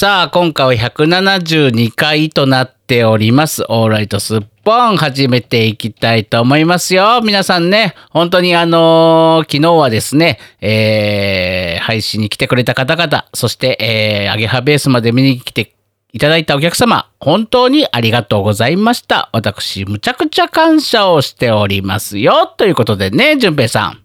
さあ、今回は172回となっております。オーライトスッポン始めていきたいと思いますよ。皆さんね、本当にあのー昨日はですね、えー、配信に来てくれた方々、そして、えー、アゲハベースまで見に来ていただいたお客様、本当にありがとうございました。私、むちゃくちゃ感謝をしておりますよ。ということでね、淳平さん。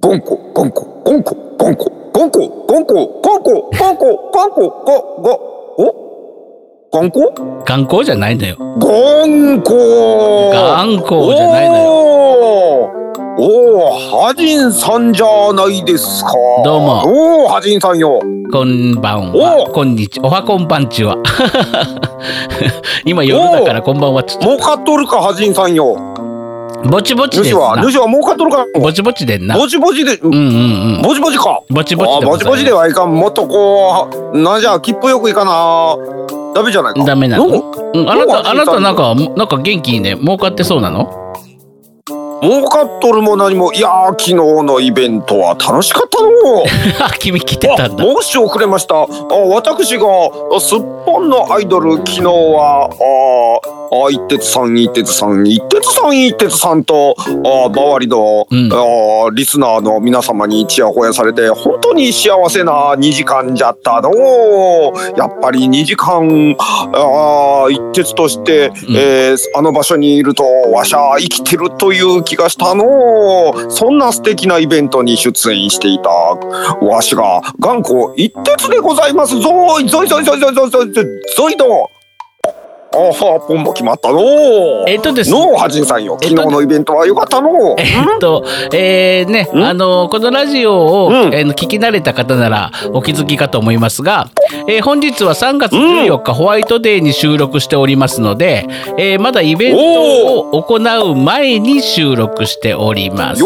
ゴンコ、ゴンコ、ゴンコ、ゴンコ、ゴンコ、ゴンコ、ゴンコ、ゴンコ、ゴンコ、ゴ、ゴ、おゴンコ観光じゃないのよ。ゴンコ頑固じゃないのよよ。おお、ハジンさんじゃないですか。どうもおお、ハジンさんよ。こんばんは。おこんにちは。おはこんばんちは。今夜だからこんばんは。ちょっ儲かっとるか、ハジンさんよ。とぼちぼちですな。主は儲かっとるか。ぼちぼちでんな。ぼちぼちで、うんうんうん。ぼちぼちか。ぼちぼちぼちぼちではいかん。もっとこう、なんじゃ、切符よくいかな。ダメじゃないか。ダメなの？う？んあなた、あなたなんか、なんか元気いいね。儲かってそうなの？儲かっとるも何もいやー昨日のイベントは楽しかったのあ、君来てたんだ。申し遅れましたあ私があすっぽんのアイドル昨日はああ一徹さん一徹さん一徹さん一徹さんとあ周りの、うん。あリスナーの皆様にちやほやされて本当に幸せな2時間じゃったの。やっぱり2時間あ一徹として、えーあの場所にいるとわしゃ生きてるという気がしたの。そんな素敵なイベントに出演していたわしが頑固一徹でございます。ぞいぞいぞいぞいぞいぞいぞいぞいとあはポンも決まったの。えっとですのはじんさんよ。えっと昨日のイベントは良かったの。えっと、えー、ね、ん？あの、このラジオを、うん。えー聞き慣れた方ならお気づきかと思いますが、えー本日は3月14日、ホワイトデーに収録しておりますので、えーまだイベントを行う前に収録しております。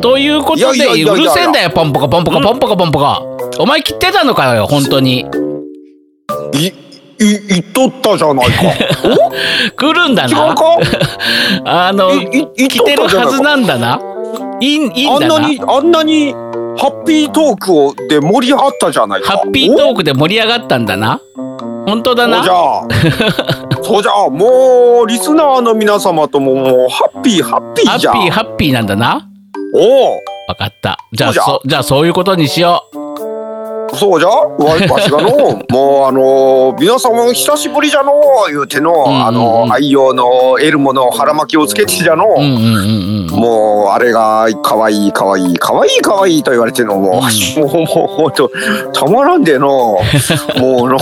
ということで、うるせえんだよ、ポンポコポンポコポンポコポンポコ。お前切ってたのかよ、本当に。いい言っとったじゃないか 来るんだな。違うか？あの、来てるはずなんだな。いいいいん。あんなにあんなにハッピートークをで盛り上がったじゃないかハッピートークで盛り上がったんだな。本当だなそうじ。ゃあ そうじゃあもうリスナーの皆様とももうハッピーハッピハッピーじゃんーハッピーなんだな。おおわかった。じゃあそうじゃそじゃあそういうことにしよう。そうじゃ？わわしがの もうあの皆様久しぶりじゃの言うての、んうんうん。あの愛用のエルモの腹巻きをつけてじゃの、うんうんうんうん。もうあれが可愛い可愛い可愛い可愛いと言われてるのも、もうもうほんとたまらんでの もうの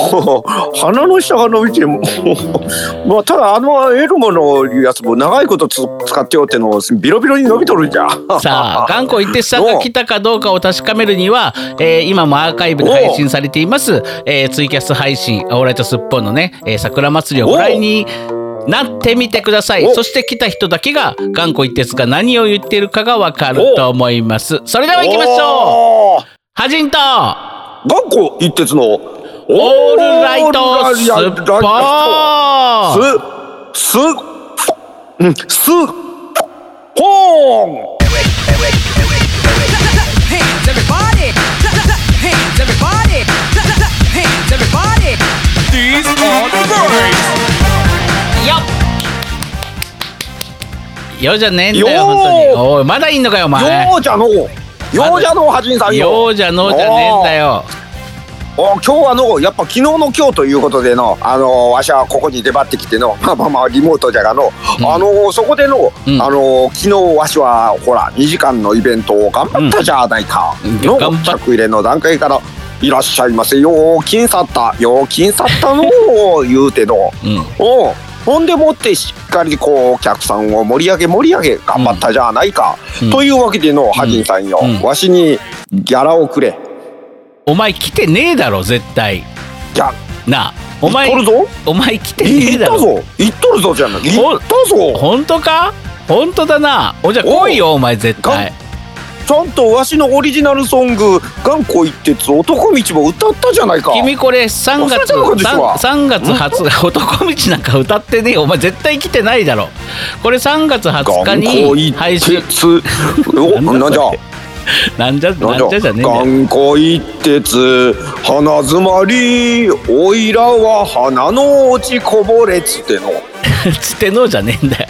鼻の下が伸びてもうまあただあのエルモのやつも長いことつ使ってよってのビロビロに伸びとるんじゃ。さあ、頑固一徹さんが来たかどうかを確かめるには、えー今もアーカイブで配信されています、えーツイキャス配信、オーライトスッポンのね、えー桜祭りをご覧になってみてください。お。そして来た人だけが、頑固一徹が何を言っているかがわかると思います。それでは行きましょう。ょはじんとう頑固一徹のオオールライトスッポーン。すすうんすほーん Hands everybody! よじゃねえんだよ、本当に。おい、まだいんのかよ、お前。ようじゃのようじゃのはじんさんよ。ようじゃのうじゃねえんだよ。お今日はのやっぱ昨日の今日ということでのあのわしはここに出張ってきての まあまあまあリモートじゃがの、うん。あのそこでの、うん。あの昨日わしはほら2時間のイベントを頑張ったじゃないか、うん。の頑張っ着入れの段階からいらっしゃいませよう金さったよう金さったの言うての。うん。おうほんでもってしっかりこうお客さんを盛り上げ盛り上げ頑張ったじゃないか、うん。というわけでのハジンさんよ、うん。わしにギャラをくれ。お前来てねえだろ、絶対。ギャなあ、お前言っ、とるぞ。お前来てね言えだろ。言っとるぞじゃない。言ったぞ。本当か？本当だな。おじゃ来いよ、お前絶対。ちゃんとわしのオリジナルソング「頑固一徹男道」も歌ったじゃないか。君これ3月忘れてるかですわ 3, 3月20日男道なんか歌ってねえよ。お前絶対来てないだろ。これ3月20日に一配信。徹。おなんじゃ？なんじゃなんじゃ？じゃねえんだよ。頑固一徹鼻詰まり。おいらは鼻の落ちこぼれつっての。つってのじゃねえんだよ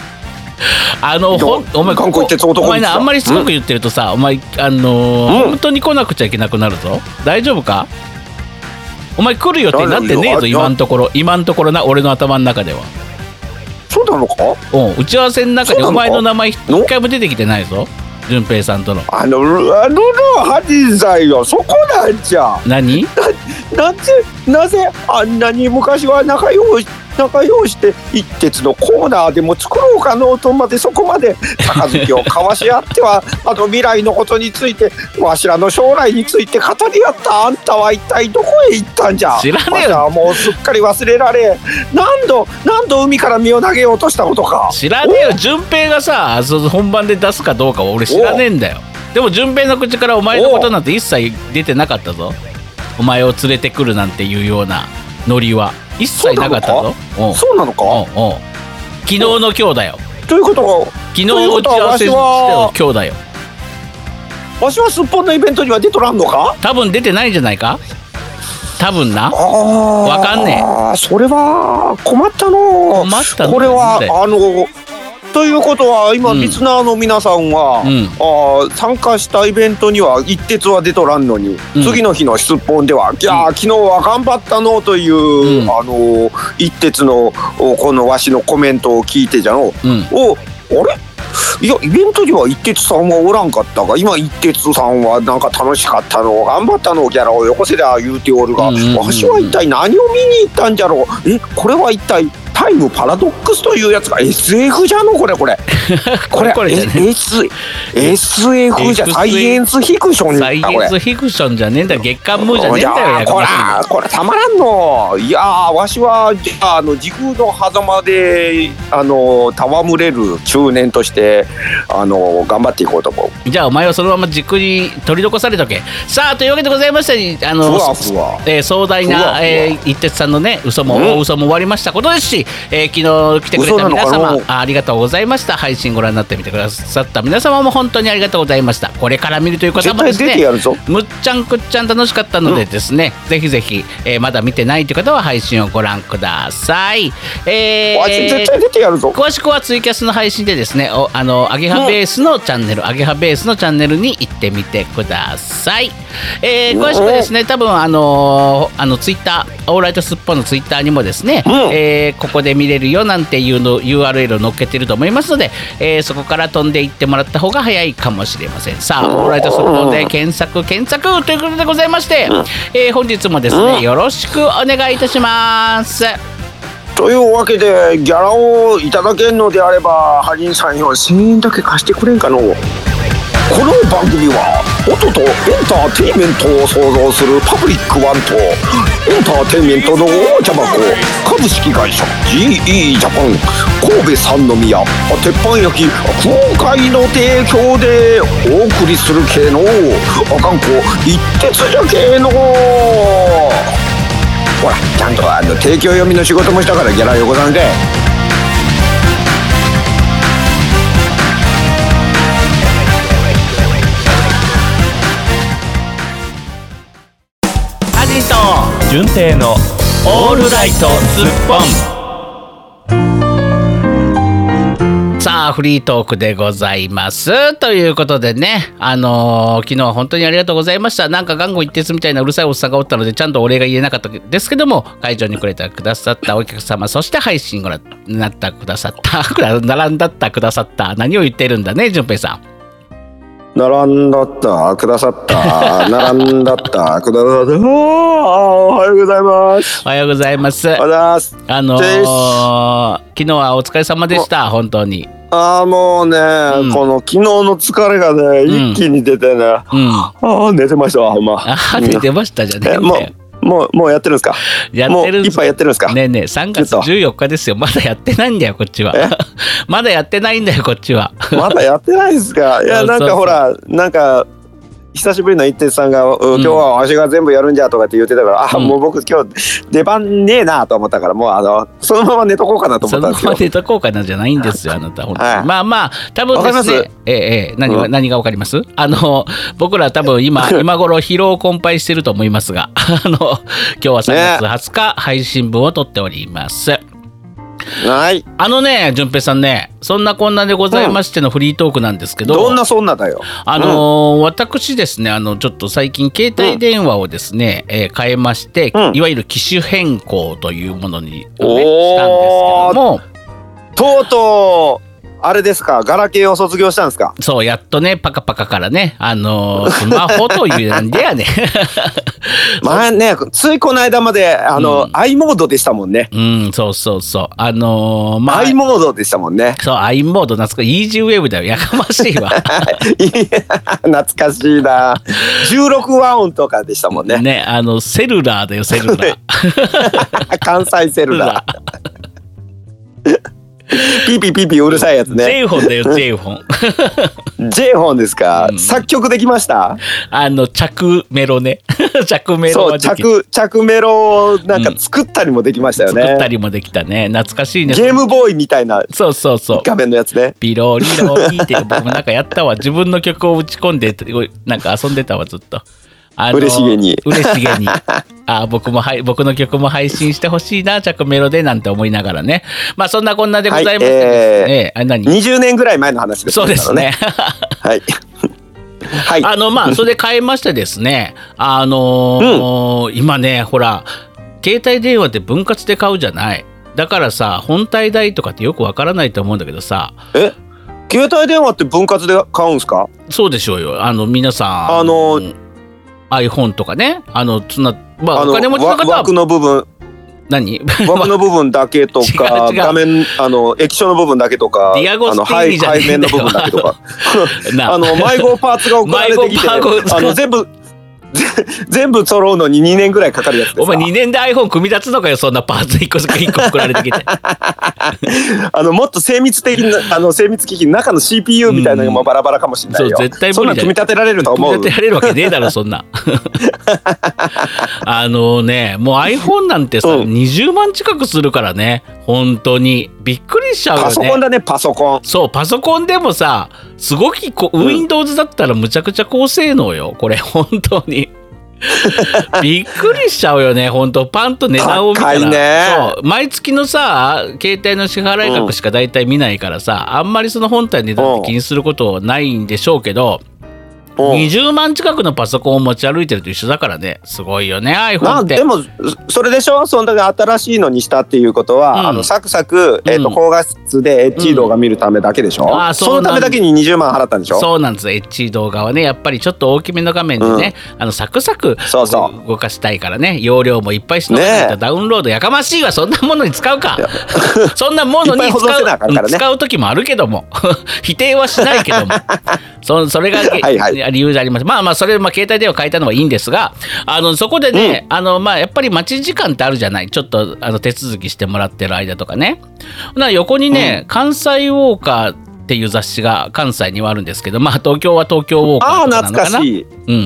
あのほんお前お前ねですかあんまりしつこく言ってるとさお前あのーうん。本当に来なくちゃいけなくなるぞ。大丈夫か？お前来る予定になってねえぞ今のところ。今のところな俺の頭の中では。そうなのか？うん打ち合わせの中でお前の名前一の？回も出てきてないぞ。順平さんとの。あのあののハジさんよそこなんじゃ何なぜなぜあんなに昔は仲良し仲良して一徹のコーナーでも作ろうかのとまでそこまで杯を交わし合ってはあの未来のことについてわしらの将来について語り合ったあんたは一体どこへ行ったんじゃ。知らねえよわもうすっかり忘れられ何度何度海から身を投げようとしたことか。知らねえよ順平がさ本番で出すかどうかは俺知らねえんだよ。でも順平の口からお前のことなんて一切出てなかったぞ。お前を連れてくるなんていうようなノリは一切なかったぞ。そうなのか？昨日の今日だよ。ということは昨日打ち合わせしてよ今日だよ。わしはすっぽんのイベントには出とらんのか？多分出てないんじゃないか？多分な。わかんねえ。それは困ったの。困ったのこれはあのということは今、うん。リスナーの皆さんは、うん。あー参加したイベントには一徹は出とらんのに、うん。次の日のすっぽんでは「いやー昨日は頑張ったの」という、うん。あの一徹のおこのわしのコメントを聞いてじゃのうん。おあれ？いやイベントには一徹さんはおらんかったが今一徹さんはなんか楽しかったの頑張ったのギャラをよこせりゃ言うておるが、わしは一体何を見に行ったんじゃろう？えこれは一体タイムパラドックスというやつが SF じゃのこれ これ。これこれ S SF じゃサイエンスフィクションサイエンスフィクションじゃねえんだよ。月刊ムーじゃねえんだよこやかまし。いならこれたまらんの。いやーわしはああの時空の狭間であの戯れる中年としてあの頑張っていこうと思う。じゃあお前はそのままじっくり取り残されとけ。さあというわけでございましてあのふわふわ。えー壮大なふわふわ。えー一徹さんのね嘘も、嘘も終わりましたことですし、えー昨日来てくれた皆様かあありがとうございました。配信ご覧になってみてくださった皆様も本当にありがとうございました。これから見るという方もですねむっちゃんくっちゃん楽しかったのでですね、ぜひぜひ、えーまだ見てないという方は配信をご覧ください。えーわし絶対出てやるぞ。詳しくはツイキャスの配信でですね、おあのアゲハベースのチャンネル、アゲハベースのチャンネルに行ってみてください。えー詳しくはですね、多分あのあのツイッター、オーライトスッポンのツイッターにもですね、うん。えーここで見れるよなんていうの URL を載っけてると思いますので、えーそこから飛んでいってもらった方が早いかもしれません。さあ、オーライトスッポンで検索検索ということでございまして、えー本日もですね、よろしくお願いいたします。というわけでギャラをいただけんのであればハリンさんよ1000円だけ貸してくれんかのこの番組は音とエンターテインメントを創造するパブリックワンとエンターテインメントの大茶箱株式会社 GE ジャパン神戸三宮鉄板焼き福岡の提供でお送りする系のあかんこ一徹じゃ系の。ほらちゃんとあの提供読みの仕事もしたからギャラよこさんでアジト。純正のオールライトスッポン。さあフリートークでございます。ということでねあのー昨日は本当にありがとうございました。なんか頑固一徹みたいなうるさいおっさんがおったのでちゃんとお礼が言えなかったですけども会場に来れてくださったお客様そして配信ご覧になったくださった。並んだったくださった。何を言ってるんだね淳平さん。並んだった。くださった。並んだった。くださった。おはようございます。おはようございます。おはようございます。あのー昨日はお疲れ様でした本当に。ああもうね、うん。この昨日の疲れがねん。一気に出てね、あうん。あ寝てましたわほんま。あー出てましたじゃねえもうもうやってるんですか？やってるんもう一杯やってるんですか？ねえねえ3月ちょっと。14日ですよ。まだやってないんだよこっちは。え？まだやってないんだよこっちは。まだやってないですか？いやなんかほらなんか久しぶりの一徹さんが、うん今日はわしが全部やるんじゃとかって言ってたから、あ、うん。もう僕今日出番ねえなと思ったから、もうあの、そのまま寝とこうかなと思そったんですよ。のまま寝とこうかなじゃないんですよ、あなた。本当に。はい。まあまあ、多分です。ね、ええええ。何が、うん。何がわかります？あの、僕ら多分今、今頃疲労困憊してると思いますが、あの、今日は3月20日、配信分を撮っております。はい。あのね、淳平さんね、そんなこんなでございましてのフリートークなんですけど、どんなそんなだよ。あのー私ですね、あの、ちょっと最近、携帯電話をですね、えー変えまして、うん。いわゆる機種変更というものに、ね、したんですけども、とうとう、あれですか、ガラケーを卒業したんですか？そう、やっとね、パカパカからね、あのースマホという、なんでやね。前ね、ついこの間まで、あの、うん i モードでしたもんね。うん、そうそうそう。あのーまあ、i モードでしたもんね。そう、i モード、懐かしい。イージーウェブだよ。やかましいわ。懐かしいな。16和音とかでしたもんね。ね、あの、セルラーだよ、セルラー。関西セルラー。ピーピーピーピーうるさいやつね。J フォンだよ、J フォン。J フォンですか、うん作曲できました？あの、着メロね。着メロそう、はでき着、着メロをなんか作ったりもできましたよね。作ったりもできたね。懐かしいね。ゲームボーイみたいなそうそうそう。画面のやつね。ピロリロリって僕もなんかやったわ。自分の曲を打ち込んで、なんか遊んでたわ、ずっと。あ嬉しげに嬉しげに。あ僕もはい 僕の曲も配信してほしいな、着メロでなんて思いながらね。まあそんなこんなでございましてですね。あ何？20年ぐらい前の話ですそうですね。はい。はい。あのまあそれで変えましてですねあのー今ねほら携帯電話って分割で買うじゃないだからさ本体代とかってよくわからないと思うんだけどさえ？携帯電話って分割で買うんすか？そうでしょうよあの皆さんあの iPhone とかね。あのそんなまあお金持ちのわ方は枠の部分。何？枠の部分だけとか画面あの液晶の部分だけとかディアゴスあのティーニじゃねえ背面のんだよ部分だけとか。なあ。の迷子パーツが送られてきて あの全部ぜ 全部揃うのに2年ぐらいかかるやつお前2年で iPhone 組み立つのかよそんなパーツ1個1個送られてきて。あのもっと精密的な あの精密機器の中の CPU みたいなのもバラバラかもしれないよ、そう絶対そんな組み立てられると思う。組み立てられるわけねえだろそんな。あのねもう iPhone なんてさ、うん。20万近くするからね本当にびっくりしちゃうよね。パソコンだねパソコン。そうパソコンでもさすごくこううん。Windows だったらむちゃくちゃ高性能よ。これ本当に。びっくりしちゃうよね本当。パンと値段を見たら。ね。そう。毎月のさ携帯の支払い額しか大体見ないからさ、あんまりその本体の値段って気にすることはないんでしょうけど、うん20万近くのパソコンを持ち歩いてると一緒だからね。すごいよね iPhone って。まあでもそれでしょ？そんだけ新しいのにしたっていうことは、うん。あのサクサク、えーとうん高画質で HD 動画見るためだけでしょ、あーそうなんそのためだけに20万払ったんでしょ？そうなんです H 動画はねやっぱりちょっと大きめの画面でね、あのサクサクそうそう。動かしたいからね。容量もいっぱいしないとねえ。ダウンロードやかましいわ。そんなものに使うか。そんなものに使いっぱい保存せなあかんからね。う 使う時もあるけども。否定はしないけども。そそれがはいはい理由であります。まあまあそれ、まあ、携帯電話変えたのはいいんですがあのそこでね、あのまあやっぱり待ち時間ってあるじゃない。ちょっとあの手続きしてもらってる間とかね。ほな横にね、関西ウォーカーっていう雑誌が関西にはあるんですけどまあ東京は東京ウォーカーああとかなのかな？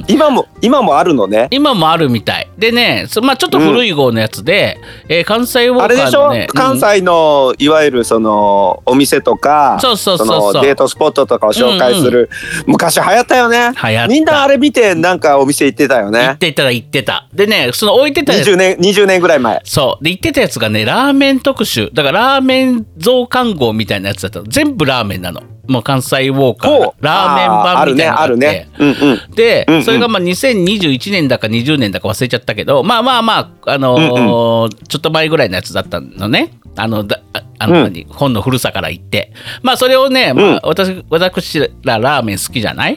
今も今もあるのね。今もあるみたい。でねそまあちょっと古い号のやつで、えー関西ウォーカあれでしょ、関西のいわゆるそのお店とかそうそうそうデートスポットとかを紹介する、昔流行ったよね。流行った。みんなあれ見てなんかお店行ってたようん言っねてた言ってた。でねその置いてたやつ。20年20年ぐらい前。そう。で言ってたやつがねラーメン特集。だからラーメン増刊号みたいなやつだったの。全部ラーメンなのもう関西ウォーカーラーメン版みたいなのがあって。あるねあるね。うんうん。で、うんうん。それがまあ2021年だか20年だか忘れちゃったけどまあまあまあ、あのーちょっと前ぐらいのやつだったのね。あのだああの、うん。何？本の古さから言って。まあそれをね、まあ、私私らラーメン好きじゃない？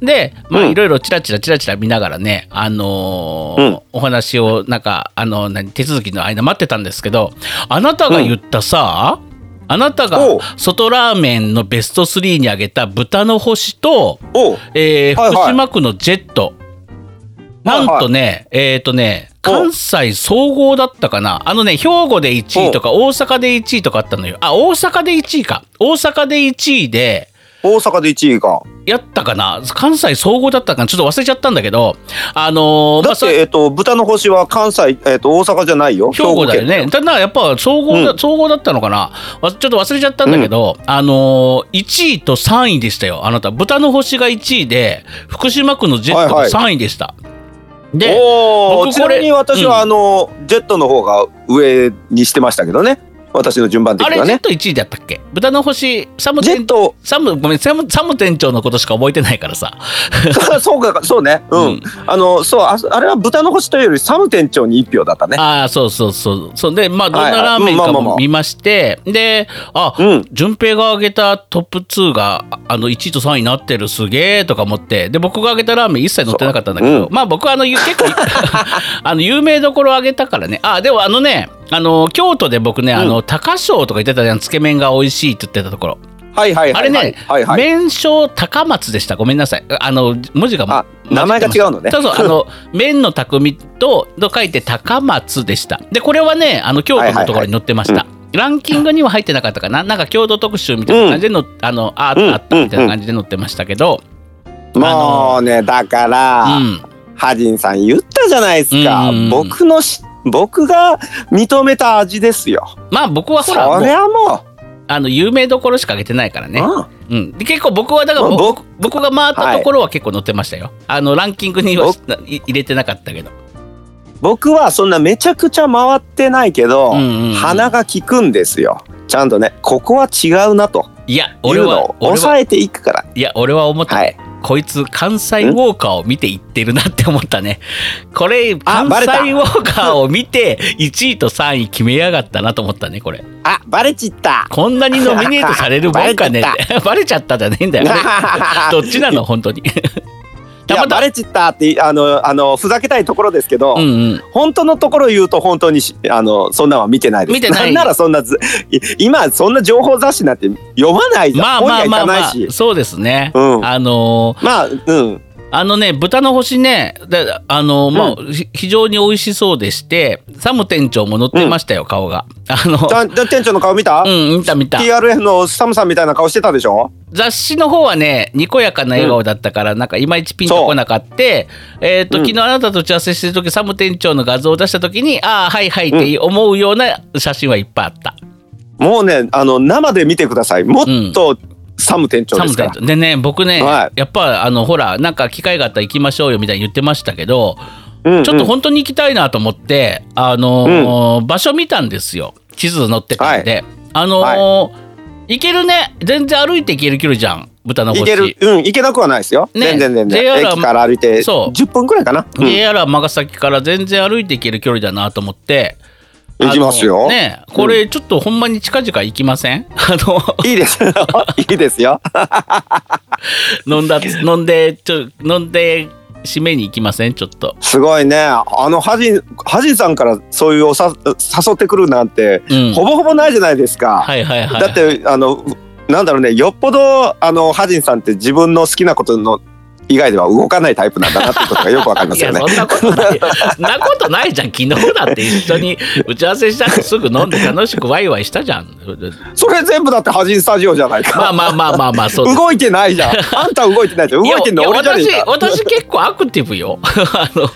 でまあうん。いろいろチラチラチラチラ見ながらね、あのーうん。お話をなんかあの何？手続きの間待ってたんですけどあなたが言ったさ、あなたが外ラーメンのベスト3に挙げた豚の星と、えーはいはい。福島区のジェット、なんとね、えっ、とね、関西総合だったかな。あのね、兵庫で1位とか大阪で1位とかあったのよ。あ、大阪で1位か。大阪で1位で、大阪で1位か。やったかな？関西総合だったかな？ちょっと忘れちゃったんだけど。あのーだって、えっと、豚の星は関西、えっと、大阪じゃないよ。兵庫だよね。ただやっぱ総合だ、うん。総合だったのかな？わちょっと忘れちゃったんだけど、あのー、1位と3位でしたよ。あなた、豚の星が1位で、福島区のジェットがはいはい。3位でした。で、おお、ちな僕これみに私は、うん。あの、ジェットの方が上にしてましたけどね。私の順番的あれ、にはね。ジェット1位だったっけ？豚の星、サム店ジェット、サム、ごめん、サムサム店長のことしか覚えてないからさ。そうか、そうね。うん。うんあの、そうあ、あれは豚の星というよりサム店長に一票だったね。ああ、そうそうそう。そうで、まあ、どんなラーメンかも見まして、で、あ、うん。順平が挙げたトップ2がああの1位と3位になってるすげえとか思ってで僕が挙げたラーメン一切載ってなかったんだけど、そううんまあ僕はあのゆ結構 あの有名どころ挙げたからねあでもあのねあの京都で僕ね、あの高翔とか言ってたじゃん。つけ麺が美味しいって言ってたところ。はいはいはい。あれね、はいはい。麺匠高松でした。ごめんなさい。あの文字があ、名前が違うのね。そうそう。あの 麺の匠とと書いて高松でした。でこれはねあの京都のところに載ってました、ランキングには入ってなかったかな。なんか郷土特集みたいな感じでの、あのああったあったみたいな感じで載ってましたけど、もうね、だから、うん。ハジンさん言ったじゃないですか。うん。僕のし、僕が認めた味ですよ。まあ僕はほそらもうあの有名どころしか挙げてないからう。ね、うんうん、で結構僕はだからまあ僕僕僕が回ったところは結構載ってましたよ、あのランキングには入れてなかったけど僕はそんなめちゃくちゃ回ってないけど、鼻が利くんですよ。ちゃんとね、ここは違うなといや俺は抑えていくから。いや俺は思った、はい。こいつ関西ウォーカーを見ていってるなって思ったね。これ関西ウォーカーを見て1位と3位決めやがったなと思ったねこれ。あ、バレちった。こんなにノミネートされるもんかねって。バレちゃったじゃねえんだよね。どっちなの本当に。いやバレちったってあのあのふざけたいところですけど、うんうん。本当のところ言うと本当にしあのそんなんは見てないです。見てないんならそんな今そんな情報雑誌なんて読まないじゃん。まあまあまあまあ。そうですね。うんあのーまあうん。あのね豚の星ねであのまあ、ひ非常に美味しそうでしてサム店長も乗ってましたよ、顔が。あの店長の顔見た、うん見た見た。TRF のサムさんみたいな顔してたでしょ？雑誌の方はねにこやかな笑顔だったから、なんかいまいちピンとこなかって、えっ、と、うん。昨日あなたと打ち合わせしてる時サム店長の画像を出した時にああはいはいって思うような写真はいっぱいあった。もうねあの生で見てください。もっとサム店長ですかでね僕ね、はい。やっぱあのほらなんか機会があったら行きましょうよみたいに言ってましたけど、うんうん。ちょっと本当に行きたいなと思ってあのー場所見たんですよ。地図載ってたんで、あのー行けるね。全然歩いて行ける距離じゃん。豚の星。行ける。うん行けなくはないですよ。ね。全然全 JR 然。は駅から歩いてそう。10分くらいかな。うん。JR 尼崎から全然歩いて行ける距離だなと思って行きますよねこれちょっとほんまに近々行きません？あのいいですよ。いいですよ。飲んだ飲んでちょ飲んで締めに行きません？ちょっとすごいね。あのハジンハジンさんからそういうおさ誘ってくるなんて、うんほぼほぼないじゃないですか。はいはいはいだってあのなんだろうねよっぽどあのハジンさんって自分の好きなことの以外では動かないタイプなんだなってことがよくわかりまいすよね。やそんなことないそんなことないじゃん昨日だって一緒に打ち合わせしたらすぐ飲んで楽しくワイワイしたじゃんそれ全部だってハジンスタジオじゃないか。まあまあまあまあまあそう動いてないじゃん。あんた動いてないじゃん。動いてんのや俺じゃねえか。私私結構アクティブよ あの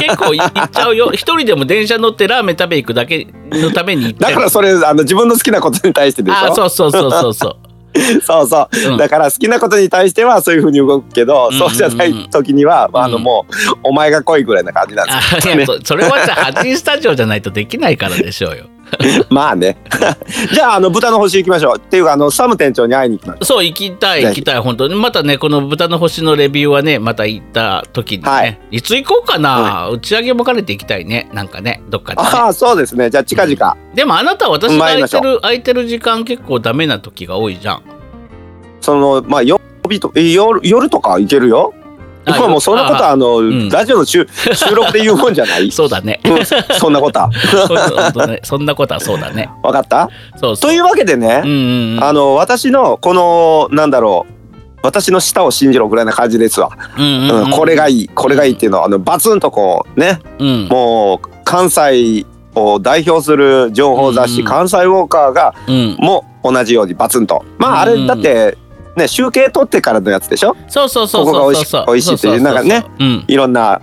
結構行っちゃうよ一人でも電車乗ってラーメン食べ行くだけのために行ってだからそれあの自分の好きなことに対してでしょ？あそうそうそうそうそう そうそう、うん。だから好きなことに対してはそういうふうに動くけど、うん。そうじゃない時には、まあ、あのうんもうお前が来いぐらいな感じなんであすよ、ね。そそれはじゃあハジンスタジオじゃないとできないからでしょうよ まあね。じゃああの豚の星行きましょう。っていうかあのサム店長に会いに行きましょそう行きたい行きたい本当にまたねこの豚の星のレビューはねまた行った時にね、はいい、つ行こうかな、打ち上げも兼ねて行きたいねなんかねどっかう。で、ね、ああそうですね。じゃあ近々。でもあなたは私が空いてょる空いてる時間結構ダメな時が多いじゃんそのまあ曜日と夜夜とか行けるよ？あまあもうそんなことはあの、ん。ラジオの収収録で言うもんじゃない。そうだね。うんそんなことは。そんなことはそうだね。わかった？というわけでね、うんうんうん。あの私のこのなんだろう私の舌を信じろぐらいな感じですわ。うんうんうんうん、これがいい。これがいいっていうのはあのバツンとこうねうん。もう関西を代表する情報雑誌、うん関西ウォーカーがうん。も同じようにバツンと。まああうんれだってね集計取ってからのやつでしょ？そうそうそうここが美味しそうそう美味しいっていうなんかねうん。いろんな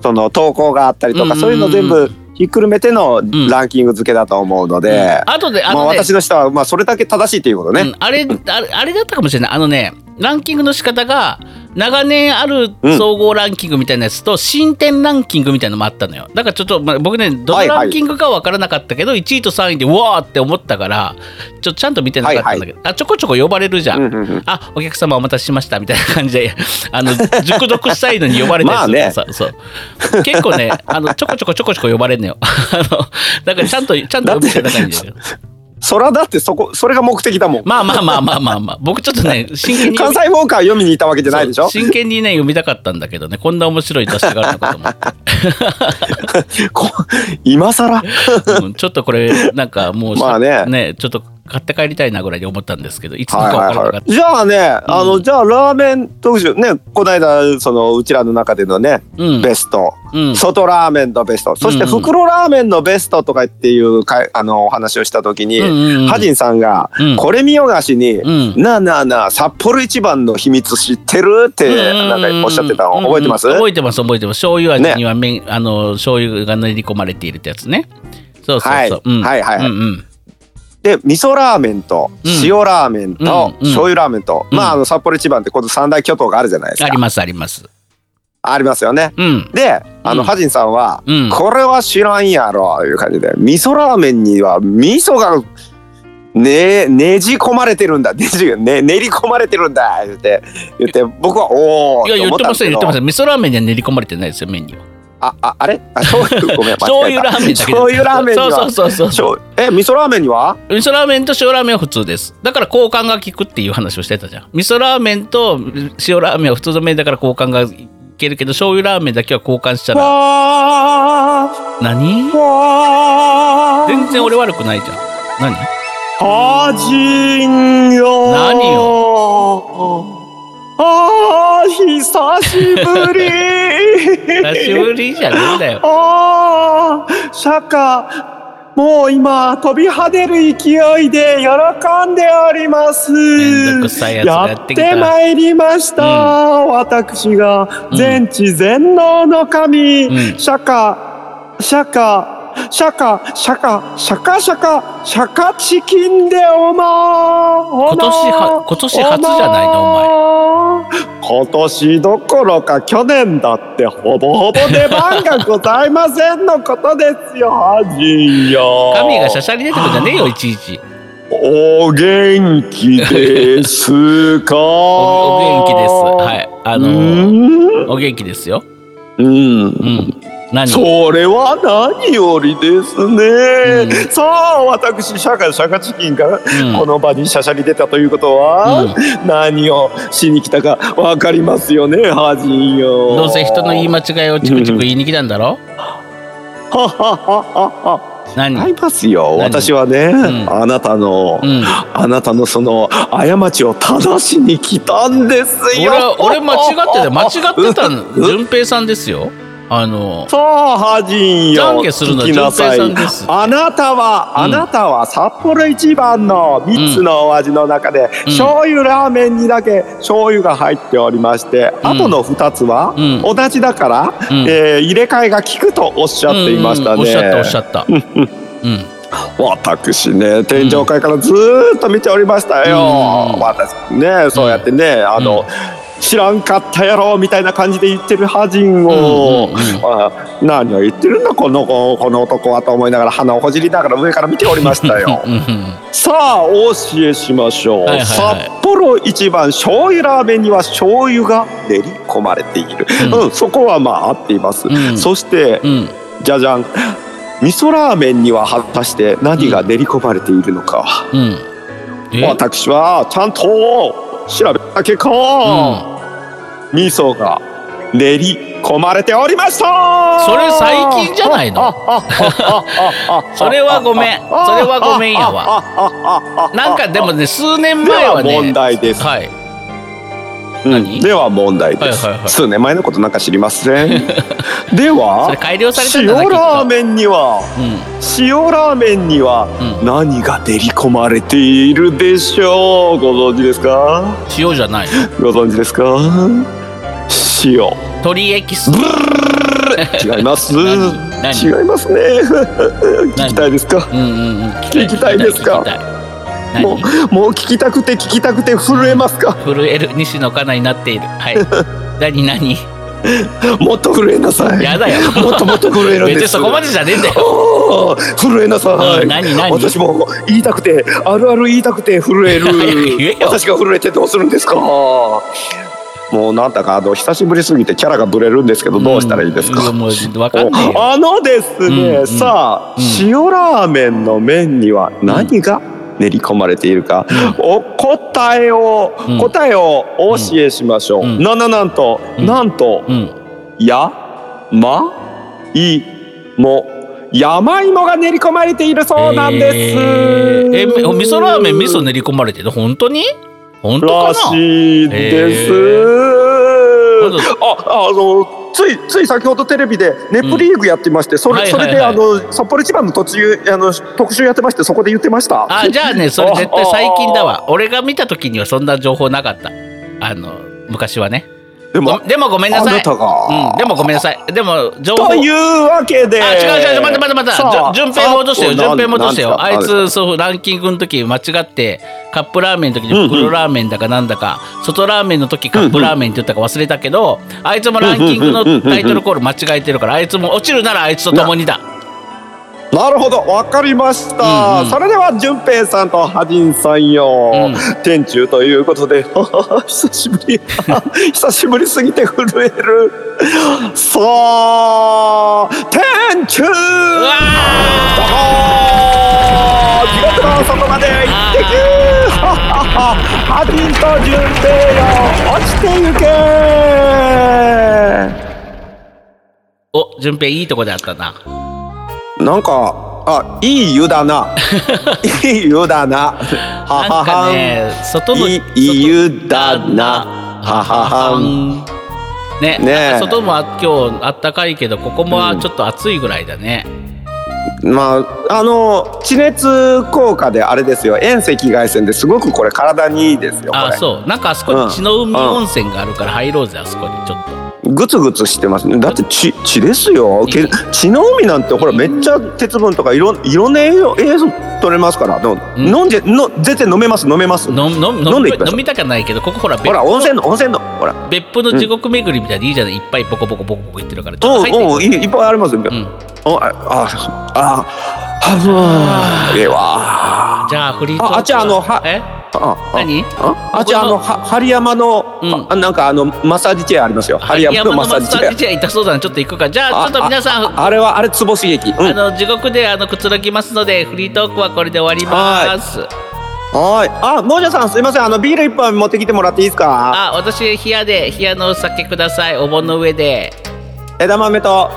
その投稿があったりとうんうんうん。かそういうの全部ひっくるめてのん。ランキング付けだと思うので、あとであまあのね、私の人はまあそれだけ正しいということね。うん。あれあれあれだったかもしれない。あのねランキングの仕方が長年ある総合ランキングみたいなやつと新店ランキングみたいなのもあったのよ。だからちょっと、まあ、僕ねどのランキングかは分からなかったけど、1位と3位でうわーって思ったからちょちゃんと見てなかったんだけど、あちょこちょこ呼ばれるじゃん、あお客様お待たせしましたみたいな感じで あの熟読したいのに呼ばれてるそう結構ねあのちょこちょこちょこちょこ呼ばれるのよ。あのだからちゃんとちゃんとなだよそらだってそこそれが目的だもん。まあまあまあまあまあまあ。僕ちょっとね 真剣に関西ウォーカー読みに行ったわけじゃないでしょ？真剣にね読みたかったんだけどね。こんな面白い出しがあるのかと思って、こ今更？うんちょっとこれなんかもうまあねちょっと買って帰りたいなぐらいに思ったんですけどいつのかはいはい。分からなかった、はい。じゃあね、あのじゃあラーメン特集ねこの間そのうちらの中でのね、うん。ベスト、うん。外ラーメンのベスト。そしてうんうん袋ラーメンのベストとかっていうかいあのお話をした時に、うんうんうん。ハジンさんが、うん。これ見よがしに、うん。なあなあなあ札幌一番の秘密知ってるってなんかおっしゃってたの覚えてます、うんうん。覚えてます？覚えてます醤油味にはめん、あの醤油が練り込まれているってやつね。そうそうそう、はい。うん。はいはいはい。うんうんで味噌ラーメンとうん。塩ラーメンと醤油ラーメンと、うん。まああの札幌一番ってこの三大巨頭があるじゃないですか。ありますあります。ありますよね。うん。であの、うん。ハジンさんは、うん。これは知らんやろいう感じで味噌ラーメンには味噌がねねじ込まれてるんだ。ねじね練り込まれてるんだ言って言って僕はおおいや言ってません言ってませんん。味噌ラーメンには練り込まれてないですよ麺にはあああれ？あ醤油？ごめん醤油ラーメンだけ醤油ラーメンには？そうそうそうそう。醤え味噌ラーメンには？味噌ラーメンと塩ラーメンは普通です。だから交換が効くっていう話をしてたじゃん。味噌ラーメンと塩ラーメンは普通の麺だから交換がいけるけど醤油ラーメンだけは交換したらわ何？全然俺悪くないじゃん。何？はじんよ何よ？あー久しぶり。久しぶりじゃねえんだよ。あー釈迦もう今飛び跳ねる勢いで喜んでおります。ややってまいりました、私が全知全能の神、うん。釈迦釈迦シャカシャカシャカシャカシャカチキンでおまー今年は今年初じゃないのお前。今年どころか去年だってほぼほぼ出番がございませんのことですよハジンよ。神がしゃしゃり出てくんじゃねえよいちいち。お元気ですか？おお元気です。はい。あうのん。お元気ですよ。うん。うん何？それは何よりですね、うん。さあ私シャカシャカチキンがうん。この場にシャシャリ出たということは、何をしに来たかわかりますよねハジンよ。どうせ人の言い間違いをチクチク言いに来たんだろ？ははははは。何？違いますよ。何？私はね、ん。あなたの、うん。あなたのその過ちを正しに来たんです俺よは俺間違ってた間違ってたの 順平さんですよあのさあ、ハジンよ。懺悔するのは聞きなさい。順平さんです。あなたは、うん。あなたは札幌一番の三つのお味の中で、うん。醤油ラーメンにだけ醤油が入っておりまして、うん。あとの二つは、うん。同じだから、うん。えー入れ替えが効くとおっしゃっていましたね。うん。うんおっしゃったおっしゃった。うん。私ね天上界からずーっと見ておりましたよ、うん。私ねそうやってね、あの、知らんかったやろみたいな感じで言ってるハジンを、何を言ってるんだこの子この男はと思いながら鼻をほじりながら上から見ておりましたよ。さあお教えしましょう、はいはいはい。札幌一番醤油ラーメンには醤油が練り込まれている、うん。うんそこはまあ合っています、うん。そして、うん。じゃじゃん。味噌ラーメンには果たして何が練り込まれているのか、うん。え？私はちゃんと調べた結果、味噌が練り込まれておりました。それ最近じゃないの？それはごめんそれはごめんやわなんかでもね数年前はね問題ですはいうん何？では問題です、はいはいはい。数年前のことなんか知りません？では改良され塩ラーメンにはうん。塩ラーメンにはうん。何が練り込まれているでしょう？ご存知ですか？塩じゃない。ご存知ですか？塩。鶏エキス。違います違いますね聞きたいですかうんうんうん聞きたいですかもうもう聞きたくて聞きたくて震えますか？震える西野カナになっている。はい。何何？もっと震えなさい。やだよ。もっともっと震えるんです。別にそこまでじゃねえんだよ。震えなさい、うん何？何私も言いたくてあるある言いたくて震える。私が震えてどうするんですか？もうなんだかあの久しぶりすぎてキャラがブレるんですけどどうしたらいいですか、うんあのですね、うんうん。さあ、うん。塩ラーメンの麺には何が？練り込まれているか、お答えを、うん。答えをお教えしましょう、うん。なななんと、うん。なんと、うん。やまいも山芋が練り込まれているそうなんです、えー。えみ味噌ラーメン味噌練り込まれてる？本当に？本当からなしいです、ああのついつい先ほどテレビでネプリーグやってまして、それはいそれで、あの札幌一番の途中あの特集やってましてそこで言ってました。あじゃあねそれ絶対最近だわ。俺が見た時にはそんな情報なかった。あの昔はねでもごでもごめんなさい。うん、でもごめんなさい。でも情報。というわけで。あ違う違う待って待って待って順平戻してよ。あ順平戻してよ。あいつそうランキングの時間違ってカップラーメンの時うんうん。に袋ラーメンだかなんだか外ラーメンの時カップラーメンって言ったか忘れたけどあいつもランキングのタイトルコール間違えてるからあいつも落ちるならあいつと共にだなるほどわかりました、うんうん。それでは順平さんとハジンさんよ、うん。天中ということで 久しぶり。久しぶりすぎて震える。さあ天中。うわ地獄の外まで行ってき ハジンと順平よ落ちてゆけ。お順平いいとこであったななんかあいい湯だな。いい湯だな。はなんかね外のいい湯だな。はははん。ねね外もあ今日あったかいけどここもちょっと暑いぐらいだね、まああの地熱効果であれですよ。遠赤外線ですごくこれ体にいいですよこあれそう。なんかあそこうん。に血の海温泉があるから入ろうぜあそこに。ちょっとグツグツしてますね。だって血血ですよ。血の海なんてほらめっちゃ鉄分とかいろいろんな栄養栄取れますから。のうん。飲んでの絶対飲めます飲めます。飲飲んでいきま飲みたくないけどここほら別ほら温泉の温泉のほら。別府の地獄巡りみたいでいいじゃないいっぱいボコボコボコボコ言ってるから。ちょっと入ってう。んうんいいいっぱいありますよ、うん。あああああええわじゃあフリートークああっちあのはえああ何？あ？あじゃああのは。針山の、うん。あなんかあのマッサージチェアありますよ。針山のマッサージチェア。チェア痛そうだな。ちょっと行くかじゃあちょっと皆さん。あああれはあれツボ刺激うん。あの地獄であのくつろぎますのでフリートークはこれで終わります。はい。あもうじゃさんすいません。あのビール一本持ってきてもらっていいですか？あ私冷やで冷やのお酒ください。お盆の上で。枝豆と。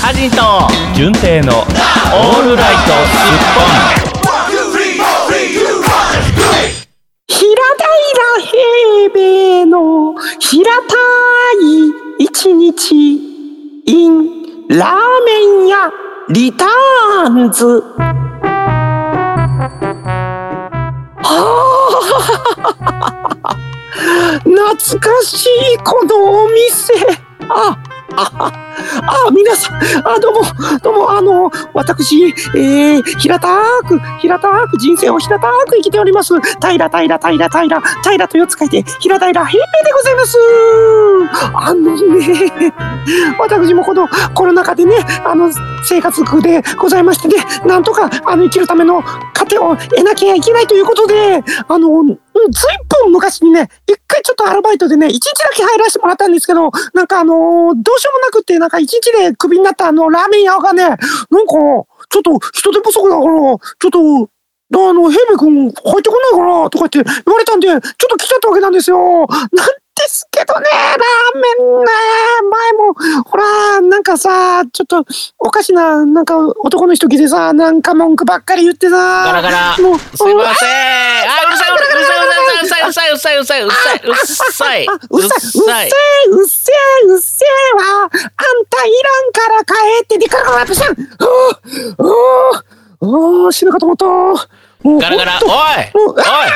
ハジンと。純正のオールライトスッ平平平米の平たい一日。In ラーメン屋リターンズはあ懐かしいこのお店。あ。あ皆さんあどうもどうもあの私、えー、平たく平たく人生を平たく生きております。平平平平平平と四つ書いて平平平平でございます。あのね私もこのコロナ禍でねあの生活苦でございましてねなんとかあの生きるための糧を得なきゃいけないということであのうずいぶん昔にね一回ちょっとアルバイトでね一日だけ入らせてもらったんですけどなんかあのどうしようもなくってなんか一日でクビになったあのラーメン屋がねなんかちょっと人手不足だからちょっとあの、ヘイメ君入ってこないかなとかって言われたんで、ちょっと来ちゃったわけなんですよ。なんですけどね、ラーメンね、前も、ほら、なんかさ、ちょっとおかしな、なんか男の人来てさ、なんか文句ばっかり言ってさ。ガラガラもうすいませんあうるさいうるさうさいうさいうさいうさいうさいうっさいうっさいうっうっさい、うっさいうっせえ、わ。あんたいらんから帰ってでからからさん。ああ、ああ、死ぬかと思った。ガラガラおいおいあ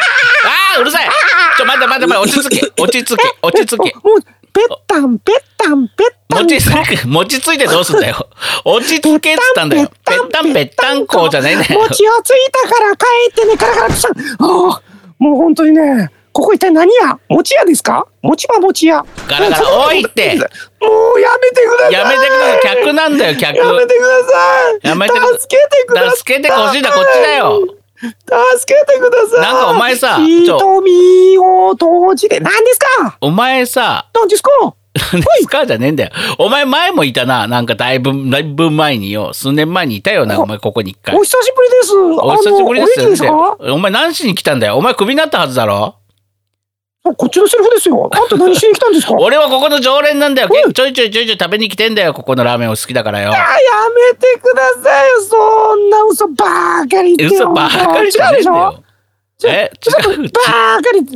あうるさいちょ待って待って待って落ち着け 落ち着け落ち着けもう、ぺったん、ぺったん、ぺったん。餅ついて、餅ついてどうすんだよ。落ち着けっつったんだよ。ぺったんぺったんこじゃないんだよ。餅をついたから帰ってね、からからさん。ああ、もう本当にね、ここ一体何屋？餅屋ですか？餅は餅屋。ガラガラおいってもうやめてください。やめてください。客なんだよ、客。やめてください。やめてく助けてください。助けてほしいのはこっちだよ。助けてください。なんかお前さ瞳を閉じて、何ですか？お前さ、何ですか？何ですかじゃねえんだよ。お前前もいたな。なんかだいぶ、だいぶ前によ。数年前にいたよな、お前ここに一回お。久しぶりです。お久しぶりですお前何しに来たんだよ？お前クビになったはずだろ？あこっちのセリフですよ。あんた何しに来たんですか？俺はここの常連なんだよ。けちょいちょいちょいちょい食べに来てんだよ。ここのラーメンを好きだからよ。あやめてくださいよ。そんな嘘ばっかり言って。嘘ばっかりじゃねえんだよ。え？違う。かり。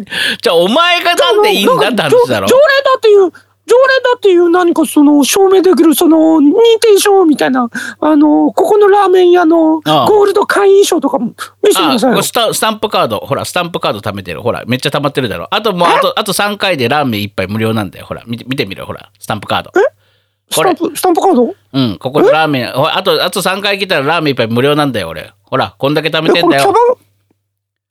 じゃあお前がなんでいいんだって話だろ常。連だっていう、常連だっていう何かその証明できるその認定証みたいな、あの、ここのラーメン屋のゴールド会員証とかも見せてくあださいよ。スタスタンプカードほらスタンプカード貯めてる。ほらめっちゃ貯まってるだろ。あともうあとあと3回でラーメン一杯無料なんだよほら見て見てみろほらスタンプカード。スタンプ、スタンプカード？うんここのラーメンあとあと3回来たらラーメン一杯無料なんだよ俺。ほらこんだけ貯めえ、てんだよ、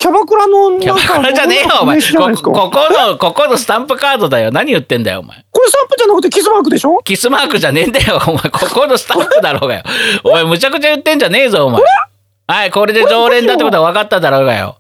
キャバクラのキャバクラじゃねえよお前。ここのここのスタンプカードだよ。何言ってんだよお前。これスタンプじゃなくてキスマークでしょ？キスマークじゃねえんだよお前。ここのスタンプだろうがよ。お前むちゃくちゃ言ってんじゃねえぞお前。はいこれで常連だってことは分かっただろうがよ。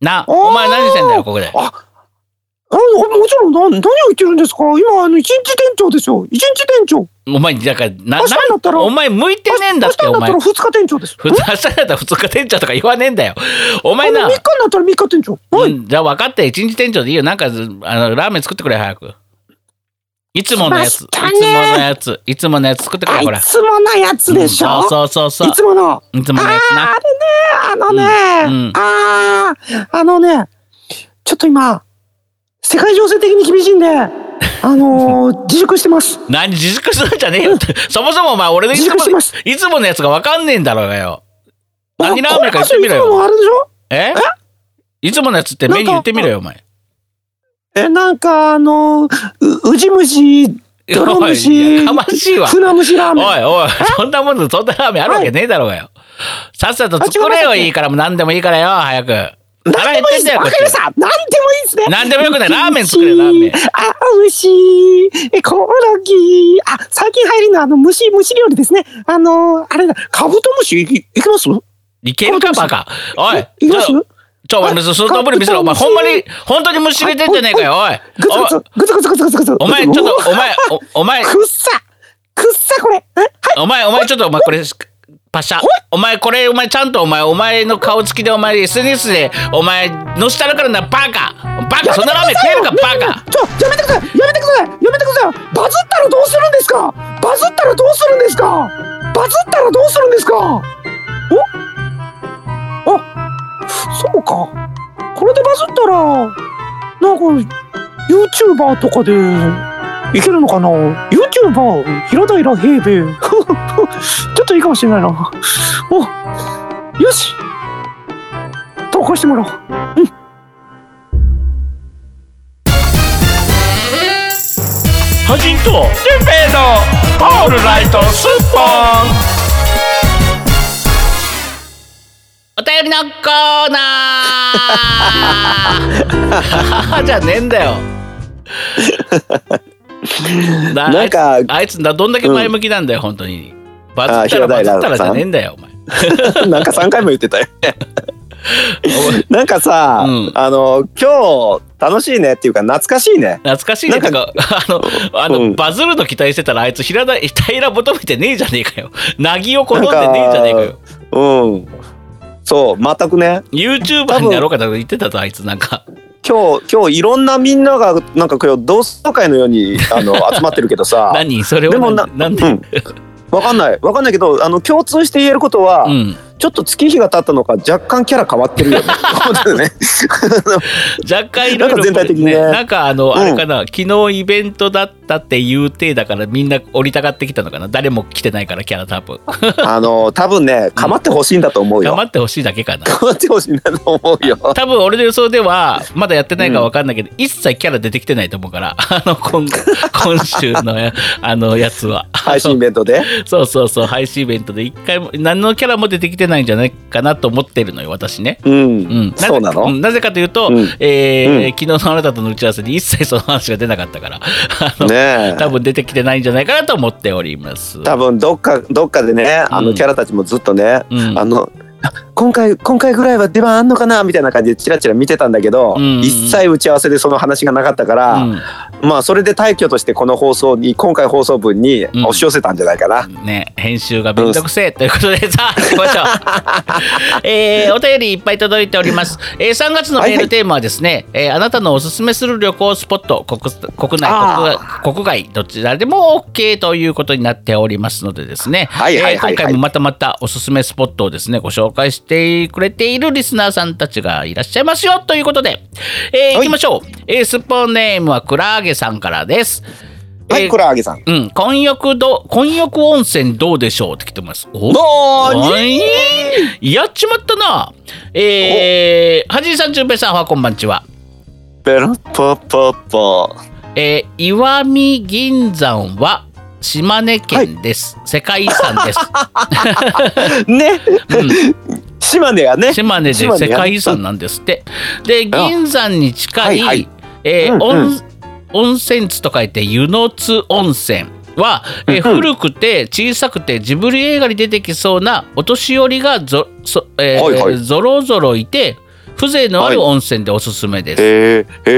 なお前何してんだよここで。あ、あもちろんな、何を言ってるんですか？今、あの、一日店長ですよ。一日店長。お前だからな明日になったらお前向いてねえんだってお前明日になったら二日店長です。普通明日だったら2日店長とか言わねえんだよ。お前な3日になったら3日店長。はい。うん、じゃあ分かって一日店長でいいよ。なんかずあのラーメン作ってくれ早く。いつものやつ。いつものやつ。いつものやつ作ってくれほら。つものやつでしょ？そうそうそうそう。いつもの？いつものやつな。あれね、あのね、うんうん。ああ、あのね、ちょっと今、世界情勢的に厳しいんで、あのー自粛してます。何自粛するんじゃねえよ。そもそもお前俺のいつもます。いつものやつが分かんねえんだろうがよ何ラーメンか言あってみろこれこそい。つもあれでしょ？え？いつものやつってメニュー言ってみろよお前。え、なんかあのーう、ウジ虫、泥虫、やかましいわ。船虫ラーメン。おいおい、そんなもん、そんなラーメンあるわけねえだろうがよ。さっさと作れよ、いいから、もう何でもいいからよ、早く。腹何でもいいです。減ってんだよ、わかりまし。た。何でもいいですね。何でもよくないラーメン作れラーメンあ、牛、え、コオロギ。あ、最近流行りのあの虫、虫料理ですね。あのー、あれだ、カブトムシいいけます？いけるか、バカ。おい、いきます？ちょ、お前、スートブリ見せろ。お前、ほんまに、本当に虫入れてんじゃねえかよ、おい。グツグツ、グツグツグツグツグツ。お前、ちょっと、お前、おお前、くっさくっさこれえ？はいお前、お前、ちょっと、お前、これ、パシャ。お前、これ、お前、ちゃんと、お前、お前の顔つきで、お前、SNS で、お前、載せたるからな、バカ。バカ、そんなラーメン食えるか、バカ。ちょやめてください。やめてください。やめてください。バズったらどうするんですか？バズったらどうするんですか？バズったらどうするんですか？お？あそうか。これでバズったらなんか YouTuber とかでいけるのかな ?YouTuber 平平平兵衛 ちょっといいかもしれないな。およし。投稿してもらおう。ハジンとジンベイのオールライトスッポン。お便りのコーナー。じゃねえんだよ ななんかあいつあいつなどんだけ前向きなんだよ、本当に。バズったらバズ平ったらじゃねえんだよお前。なんか3回も言ってたよ。ね。なんかさ、うん。あの今日楽しいねっていうか懐かしいね。懐かしいね。なんとかあのあの、うん。バズるの期待してたらあいつ平田平求めてねえじゃねえかよ。なぎを好んでねえじゃねえかよ。うん。そう全くね。YouTuber になろうかとか言ってたとあいつなんか今日今日いろんなみんながなんか今日同窓会のようにあの 集まってるけどさ。何？それをでもななんでうん。わかんない。わかんないけどあの共通して言えることは、うんちちょっと月日が経ったのか若干キャラ変わってるよね。ね。若干いろいろ全体的にね。なんかあの、うん。あれかな昨日イベントだったっていう体だからみんな降りたがってきたのかな。誰も来てないからキャラ多分。あの多分ね構ってほしいんだと思うよ。頑張ってほしいだけかな。構ってほしいんだと思うよ。多分俺の予想ではまだやってないか分かんないけど、一切キャラ出てきてないと思うからあの今今週のやあのやつは。配信イベントで？そうそうそう配信イベントで。一回も何のキャラも出てきてないんじゃないかなと思ってるのよ私ね。うん。うん、ぜそうなの？んなぜかというと、うん。えーうん。昨日のあなたとの打ち合わせに一切その話が出なかったから。あの、ねえ。多分出てきてないんじゃないかなと思っております。多分どっかどっかでねあうん。のキャラたちもずっとね、うん。あのあ今回今回ぐらいは出番あんのかなみたいな感じでチラチラ見てたんだけど、うん一切打ち合わせでその話がなかったから、うん。まあそれで退去としてこの放送に今回放送分にん。押し寄せたんじゃないかな。ね、編集がめんどくせえということで、さあ、行きましょう。えーお便りいっぱい届いております。えー3月のメールテーマはですね、えーあなたのおすすめする旅行スポット、国国内あ国、国外、どちらでも OK ということになっておりますのでですね、はいはいはいはい。えー今回もまたまたおすすめスポットをですね、ご紹介してくれているリスナーさんたちがいらっしゃいますよということで、えー、はい行きましょう。えースポネームはクラーゲさんからです。はい、えーこれあげさん。うん、混浴ど混浴温泉どうでしょうって来てます。おなーにはいやっちまったな。えー、はじいさん、じゅんぺいさん、おはこんばんちは。ペロッポポポ。えー、石見銀山は島根県です。世界遺産です。ね、島根やね。島根で世界遺産なんですって。で、銀山に近い、えーうんうん。温温泉地と書いて湯の津温泉は、えー古くて小さくてジブリ映画に出てきそうなお年寄りがぞそ、えーはいはい。ぞろぞろいて風情のある温泉でおすすめです。へえへ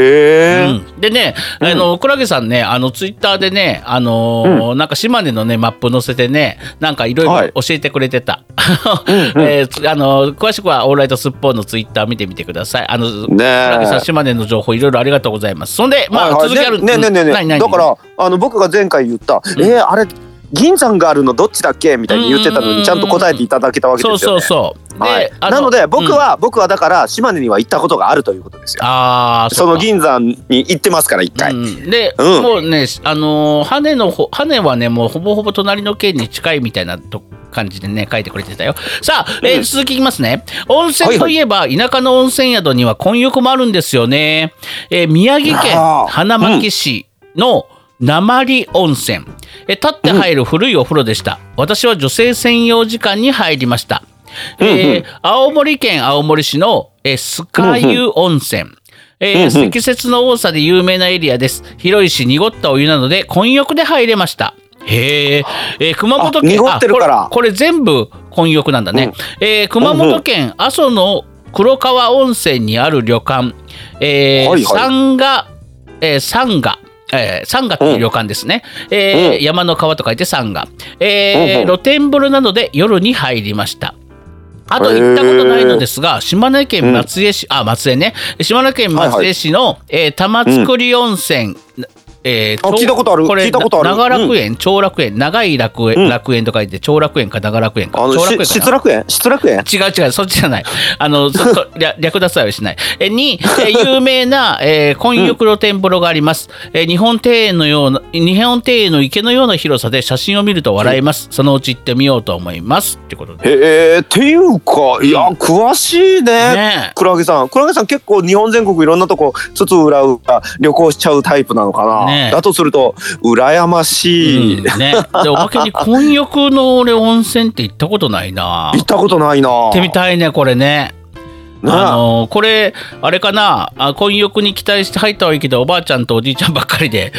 え。うん、でね、あのクラゲさんね、あのツイッターでね、あのーなんか島根のねマップ載せてね、なんかいろいはいろ教えてくれてた。えーつあの詳しくはオーライトスッポンのツイッター見てみてください。あの、クねラゲさんえ。島根の情報いろいろありがとうございます。そんで、まあ、はいはい続きある。ねねねねだからあの僕が前回言った、えー、あれ銀山があるのどっちだっけみたいに言ってたのうんにちゃんと答えていただけたわけそうそうですよね。そう。で、はい、あなので僕は、僕はだから島根には行ったことがあるということですよ。ああ、その銀山に行ってますから一回。うん、で、うんもうね、あのー羽のほ羽はね、もうほぼほぼ隣の県に近いみたいなと感じでね、書いてくれてたよ。さあ、えー続きいきますね。温泉といえば、田舎の温泉宿には混浴もあるんですよね。えー宮城県花巻市の鉛温泉。えー立って入る古いお風呂でした。私は女性専用時間に入りました。えー青森県青森市の、えー酸ヶ湯温泉。えー積雪の多さで有名なエリアです。広いし濁ったお湯なので混浴で入れました。へーえー熊本県あ濁ってるからあこれこれ全部混浴なんだね。えー熊本県阿蘇の黒川温泉にある旅館、えーはいはい三賀、えー、三賀えー、三賀っていう旅館ですね、えーうん。山の川と書いて三賀、えーうんうん。露天風呂なので夜に入りました。あと行ったことないのですが、島根県松江市、あ、松江ね。島根県松江市の、えー玉造温泉、えーあ聞いたことある。これ聞いたことある。長楽園、長楽園、長い楽園、うん。楽園と書いて、長楽園か長楽園か。長楽園失楽園？失楽園？違う違う、そっちじゃない。あの、そそ 略略奪はしない。えに、え有名な、えー、混浴露天風呂があります。えー日本庭園のような、日本庭園の池のような広さで写真を見ると笑えます。そのうち行ってみようと思います。ってことで。へえっていうかいや詳しいね。ねえ。クラゲさん。クラゲさん結構日本全国いろんなとこつつ裏裏旅行しちゃうタイプなのかな、ねえだとすると羨ましい、うん、ね。で、おまけに混浴の俺温泉って行ったことないな。行ったことないな。行ってみたいね、これね。ねあ。のこれあれかな。あ混浴に期待して入ったはいいけどおばあちゃんとおじいちゃんばっかりで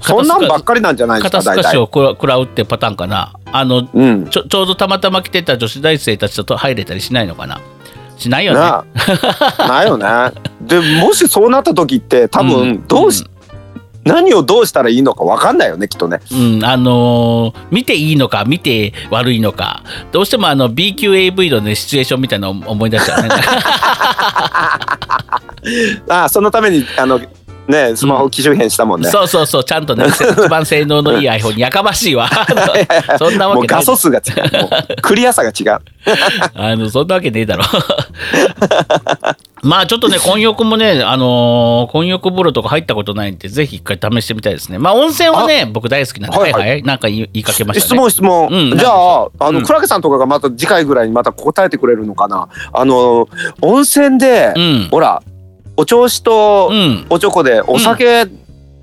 そんなんばっかりなんじゃないです肩透かしを食らうってパターンかな。あのうん。ちょちょうどたまたま来てた女子大生たちと入れたりしないのかな。しないよね。なないよね。でもしそうなった時って多うん。分どうし、何をどうしたらいいのか分かんないよねきっとね。うん、あのー見ていいのか見て悪いのか。どうしてもあの B 級 AV のねシチュエーションみたいなのを思い出しちゃうね。ああそのためにあのねスマホ機種変したもんね。そうそうそうちゃんとね一番性能のいい iPhone にやかましいわ。そんなわけない。画素数が違うクリアさが違う。あのそんなわけねえだろまあちょっとね 混浴もねあのー混浴風呂とか入ったことないんでぜひ一回試してみたいですね。まあ温泉はね僕大好きなんでははい。いはいはい。なんか言いかけました質ね問質問、うんじゃああの、うん。クラゲさんとかがまた次回ぐらいにまた答えてくれるのかな。あの温泉で、うん。ほらお調子とうん。おちょこでお酒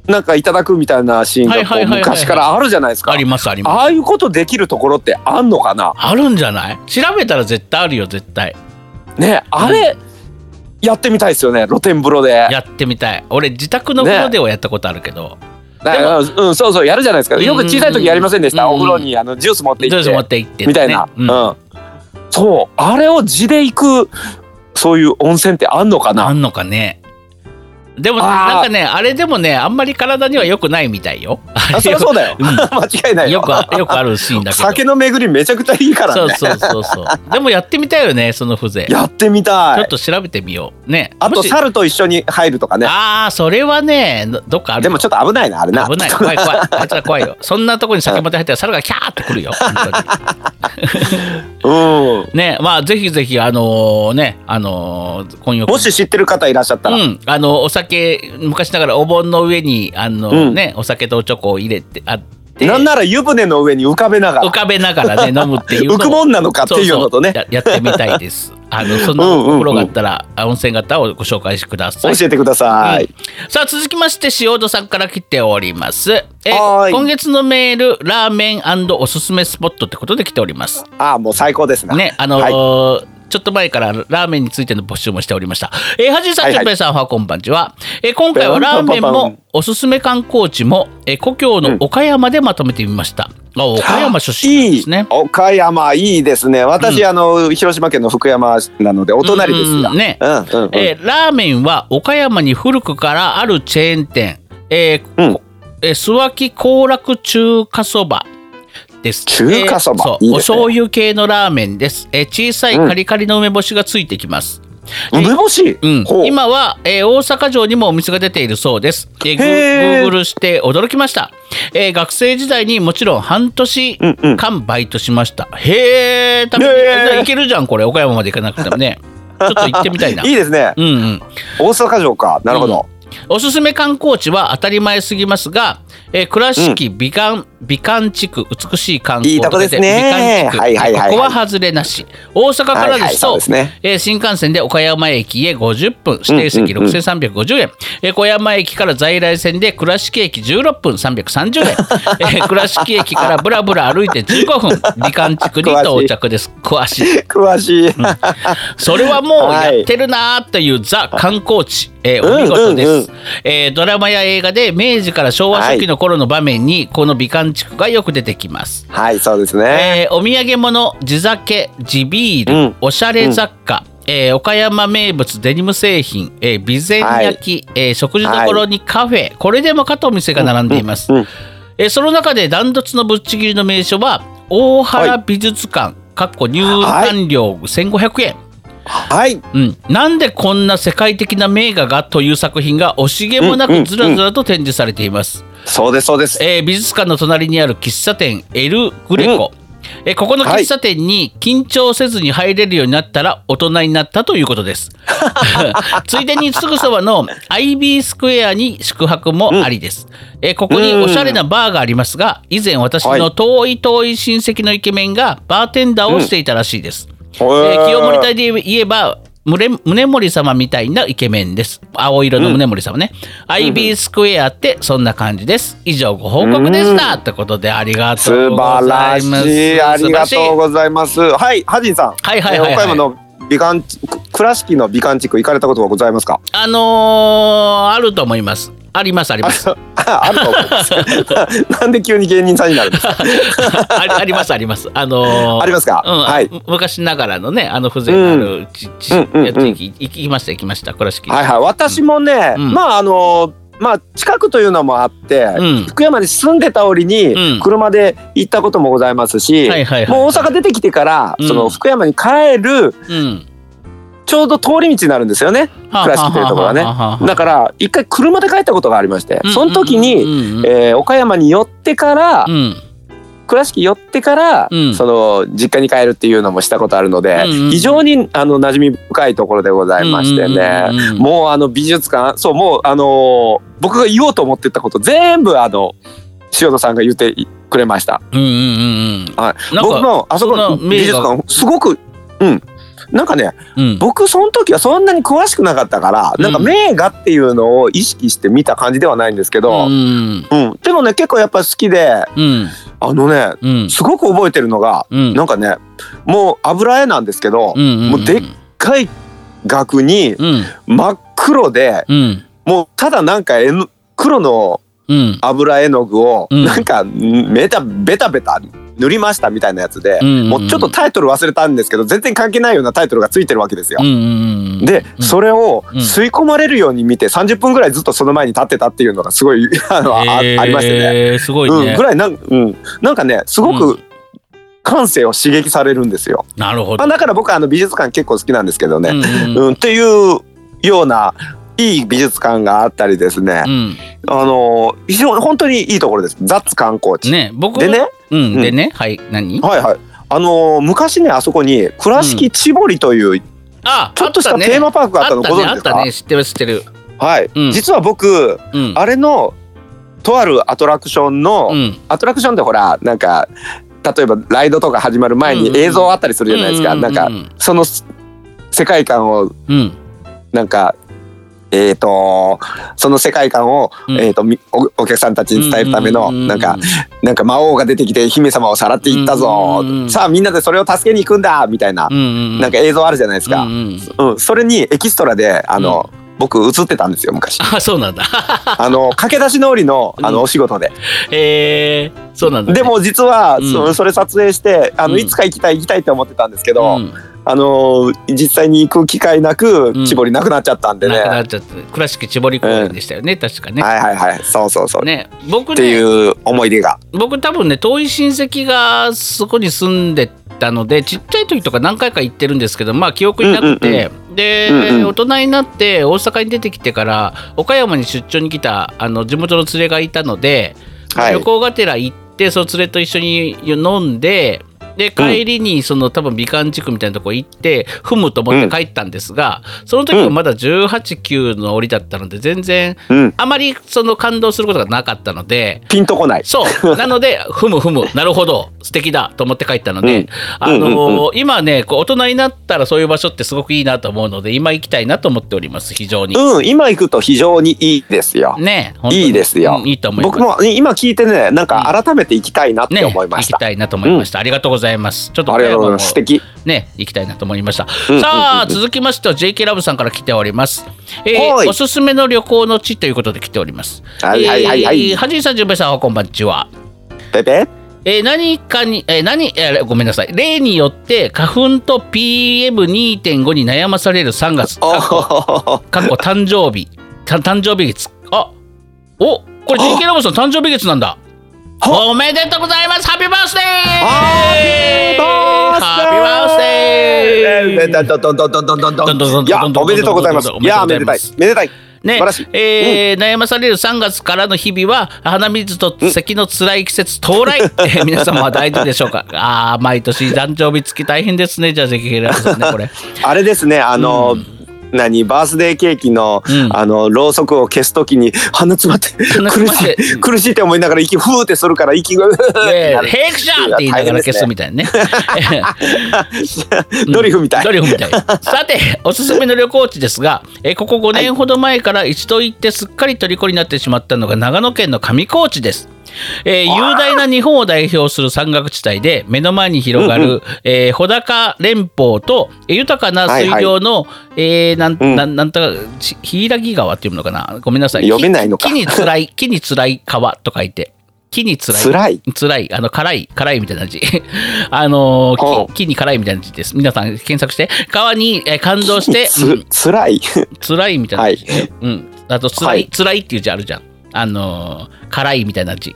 なんかいただくみたいなシーンが昔からあるじゃないですか。ありますあります。ああいうことできるところってあんのかな？あるんじゃない？調べたら絶対あるよ絶対。ねあれ、やってみたいですよね露天風呂で。やってみたい。俺自宅の風呂ではやったことあるけど、だからうん、そうそうやるじゃないですか。よく小さい時やりませんでした、お風呂にあのジュース持って行って。って行って、みたいな、うん。うん。そうあれを地で行くそういう温泉ってあんのかな？あんのかねでもなんかねあれでもねあんまり体には良くないみたいよ。あそりゃそうだよ、うん。間違いないよよくあよくあるシーンだけど。酒の巡りめちゃくちゃいいからね。そうそうそうそう。でもやってみたいよねその風情。やってみたい。ちょっと調べてみよう。ね。あと猿と一緒に入るとかね。ああそれはねどどっかある。でもちょっと危ないなあれな。危ない。怖い怖い。あいつら怖いよ。そんなとこに酒まで入ったら猿がキャーってくるよ。本当に。うん。ねまあぜひぜひあのねあのーもし知ってる方いらっしゃったら、うん、あのお酒昔ながらお盆の上にあの、うん。ねお酒とおちょこを入れてあって。なんなら湯船の上に浮かべながら。浮かべながらね飲むっていう 浮くもんなのかっていうのとね。ややってみたいです。あのそんなお風呂があったら、あ温泉があったらご紹介してください。教えてください、さあ続きまして塩戸さんから来ております。え今月のメールラーメンおすすめスポットってことで来ております。ああもう最高ですな。ねあのはい。ーちょっと前からラーメンについての募集もしておりました。えー、はじさん、ちょぺいさん、おはこんばんちは。えー今回はラーメンもおすすめ観光地も、えー故郷の岡山でまとめてみました。あ岡山出身ですね。岡山いいですね。私、あの広島県の福山なのでお隣ですよ、うんね。うんうんうん。えーラーメンは岡山に古くからあるチェーン店、えーうん。こえー諏訪木行楽中華そばです。中華そばえーそういいねお醤油系のラーメンです。えー小さいカリカリの梅干しがついてきます。梅干し、うん今は、えー大阪城にもお店が出ているそうです。えーグへー Google して驚きました、えー学生時代にもちろん半年うんうん間バイトしました。へえ、食べてけるじゃんこれ岡山まで行かなくてもね。ちょっと行ってみたいな。いいですねうんうん。大阪城かなるほど、おすすめ観光地は当たり前すぎますが、えー倉敷美観、美観地区美しい観光いいとこですね。美観地区、はいはいはいはい。ここは外れなし。大阪からはいはいですと、そうですね。えー新幹線で岡山駅へ50分指定席うんうん。うん6350円、えー小山駅から在来線で倉敷駅16分330円、えー倉敷駅からぶらぶら歩いて15分美観地区に到着です。詳しい。詳しい、それはもうやってるなーっていうザ観光地、えーお見事です、うん。うんうんえードラマや映画で明治から昭和初期の頃の場面にこの美観地区がよく出てきます、はいそうですね、えーお土産物地酒地ビール、うん。おしゃれ雑貨、えー岡山名物デニム製品、えー備前焼き、えー食事処にカフェ、これでもかとお店が並んでいます、うんうんえーその中でダントツのぶっちぎりの名所は大原美術館、かっこ入館料1500円、はい。うん、なんでこんな世界的な名画がという作品が惜しげもなうんうんくずらずらと展示されています、そうですそうです。えー美術館の隣にある喫茶店エル・グレコ、えーここの喫茶店に緊張せずに入れるようになったら大人になったということです。ついでにすぐそばの IB スクエアに宿泊もありです、えーここにおしゃれなバーがありますが以前私の遠い遠い親戚のイケメンがバーテンダーをしていたらしいです、えー清盛隊で言えば宗宗盛様みたいなイケメンです。青色の宗盛様ね、IB スクエアってそんな感じです。以上ご報告でした、ってことでありがと素うご晴らしざいます。い。ありがとう素晴らございます。はいハジンさん。はいはいはいはい。えー岡山の美観地倉敷の美観地区行かれたことはございますか？あのーあると思いますありますあります。ああると思います なんで急に芸人さんになるんですか。ありありますあります。あのーありますか？うんはい。昔ながらのねあの風情のあるちちうん地域行きました行きました。倉敷。はいはい。私もね、うん。まああのまあ近くというのもあって、うん。福山に住んでた折にうん。車で行ったこともございますし、もう大阪出てきてから、うん。その福山に帰るうんちょうど通り道になるんですよね。倉敷というところはね。だから一回車で帰ったことがありましてその時に、えー岡山に寄ってから、うん。倉敷寄ってから、うん。その実家に帰るっていうのもしたことあるので、うんうん非常にあの馴染み深いところでございましてね、もうあの美術館そうもうあのー僕が言おうと思ってたこと全部あの塩田さんが言ってくれました。うんうんうんうん。はい、僕もあそこの美術館すごくうんなんかねうん。僕その時はそんなに詳しくなかったから、なんか名画っていうのを意識して見た感じではないんですけど、うん。うん。でもね結構やっぱ好きでうん。あのねうん。すごく覚えてるのが、うん。なんかねもう油絵なんですけど、うんもうでっかい額にうん。真っ黒でうん。もうただなんか絵の黒のうん。油絵の具をうん。なんかめたベタベタ塗りましたみたいなやつで、もうちょっとタイトル忘れたんですけど全然関係ないようなタイトルがついてるわけですよ。で、うんそれをうん。吸い込まれるように見て30分ぐらいずっとその前に立ってたっていうのがすごい あの、あありましてね。ねすごいうん、ねぐらいなん,、うん、なんかねすごうく感性を刺激されるんですよ。まあ、なるほど。だから僕はあの美術館結構好きなんですけどね、うんうんうん。っていうようないい美術館があったりですね、うん。あの非常に本当にいいところです。雑観光地。ね僕でねうん。でねはい何？はいはい。あの昔ねあそこに倉敷千堀というあちょっとしたテーマパークがあったのご存知ですか、あったね知ってる知ってる。はい、うん。実は僕うん。あれのとあるアトラクションの、うん。アトラクションってほらなんか例えばライドとか始まる前に映像あったりするじゃないですか、なんかその世界観をうん。なんかえー、とその世界観を、うん。えー、とみおお客さんたちに伝えるための、うんうんうんなんかなんか魔王が出てきて姫様をさらっていったぞ、うんうんうんさあみんなでそれを助けに行くんだみたいな、うんうんなんか映像あるじゃないですか、うんうんうん。それにエキストラであの、僕映ってたんですよ昔。あそうなんだ。あの駆け出しのりのあうん。のお仕事で、へえそうなんだね。でも実は、うん。そそれ撮影してあの、うん。いつか行きたい行きたいって思ってたんですけど、うんあの実際に行く機会なくうりなくなっちゃったんでね、なくなっちゃって倉敷千堀公園でしたよね。確かね。はいはいはい。そうそうそう、ね。僕ってねいう思い出が。僕多分ね遠い親戚がそこに住んでたのでちっちゃい時とか何回か行ってるんですけどまあ記憶になくて、で、うんうん。大人になって大阪に出てきてから岡山に出張に来たあの地元の連れがいたので、はい。旅行がてら行ってその連れと一緒に飲んでで帰りにその多分美観地区みたいなとこ行って踏むと思って帰ったんですが、その時はまだ189の折だったので全然うん。あまりその感動することがなかったのでピンとこない。そう。なので、ふむふむ、なるほど、素敵だと思って帰ったので、うん。あの今ね、こう大人になったらそういう場所ってすごくいいなと思うので、今行きたいなと思っております、非常に。うん今行くと非常にいいですよ、ねいいですよ、うんいいと思います。僕も今聞いてねなんか改めて行きたいなってね、思いました、行きたいなと思いました。ありがとうございます。ちょっとありがとうございます素敵ね、行きたいなと思いました。うんさあ、続きましては JK ラブさんから来ております。えーはいおすすめの旅行の地ということで来ております。はいはいはいはいえーはじいさん、じゅんべいさん、こんばんちは。ペペ？えー何かに、えー何、えーごめんなさい。例によって花粉と PM2.5 に悩まされる3月。おかっこかっこ誕生日。た誕生日月。あおこれ JK ラブさん誕生日月なんだ。おめでとうございます。ハッピーバースデーハッピーバースデーいやおめでとうございます。いやめでたい。めでたい。ね、えー、うん、悩まされる3月からの日々は鼻水と咳の辛い季節到来、うん、皆様は大丈夫でしょうか？ああ毎年誕生日付き大変ですね。じゃあぜひねこれ。あれですねあの、うん。何バースデーケーキの、うんあのろうそくを消すときに鼻詰まって鼻苦しい苦しいって思いながら息ふーってするから息がね ヘイクシャーって言いながら消すみたいなね。ドリフみたいドリフみたい。さて、おすすめの旅行地ですが、えここ5年ほど前から一度行ってすっかり虜になってしまったのが長野県の上高地です。えー雄大な日本を代表する山岳地帯で目の前に広がる、うんうえー穂高連峰とえー豊かな水量の、えーなんうん。なんなんとかち柊川っていうのかな？ごめんなさい。読めないのか。木につらい 木につらい川と書いて木につらい。辛い？辛い、あの、辛い、辛いみたいな字。あの木、木に辛いみたいな字です。皆さん検索して、川にえー感動して、うん。つ辛い。辛いみたいな字。はい。うん。あと、辛い、はい。辛いっていう字あるじゃん。あのー辛いみたいな字。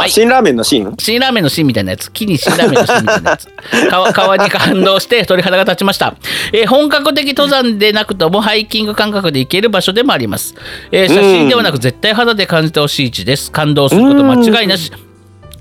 あ、辛ラーメンの芯辛ラーメンの芯みたいなやつ、木に辛ラーメンの芯みたいなやつ、川川に感動して鳥肌が立ちました、えー本格的登山でなくともハイキング感覚で行ける場所でもあります、えー写真ではなく絶対肌で感じてほしい地です。感動すること間違いなし。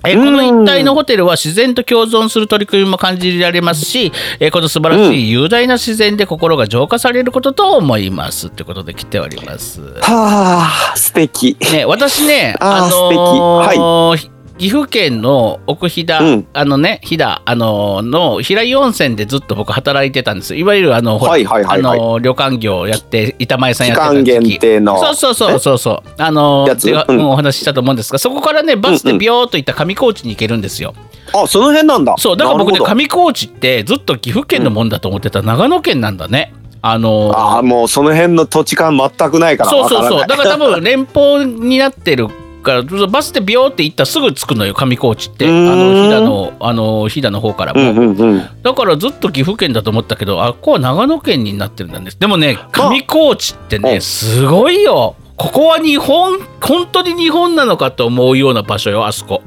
えーこの一帯のホテルは自然と共存する取り組みも感じられますし、えーこの素晴らしい雄大な自然で心が浄化されることと思います。ということで来ております。はあ、素敵。ね、私ね、あーのーひ岐阜県の奥飛騨、うん。あのね飛騨あのーの平井温泉でずっと僕働いてたんです。いわゆるあの、ほらはいはいはいはい。あのー旅館業やって板前さんやってた期。間時期限定の。そうそうそうそうそう。あのーやつ？でうん。うんお話ししたと思うんですがそこからねバスでビヨーっと行った上高地に行けるんですよ、あ、その辺なんだ。そうだから僕ねなるほど。上高地ってずっと岐阜県のもんだと思ってた長野県なんだね。あのーああ、もうその辺の土地感全くないからそうそうそう。だから多分連邦になってるからバスでビヨーって行ったらすぐ着くのよ上高地って。あの飛騨のあの飛騨の方からも、うんうんうん。だからずっと岐阜県だと思ったけどあここは長野県になってるんだね。でもね上高地ってねうん。すごいよ。ここは日本本当に日本なのかと思うような場所よあそこ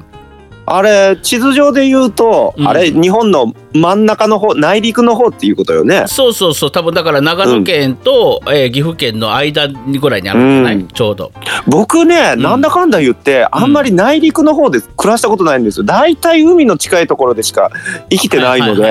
あれ、地図上で言うと、うん。あれ、日本の真ん中の方、内陸の方っていうことよね。そうそうそう。多分だから長野県と、えー岐阜県の間にぐらいにあるんじゃない、うん。ちょうど。僕ね、ん。なんだかんだ言って、あんまり内陸の方で暮らしたことないんですよ。大体海の近いところでしか生きてないので、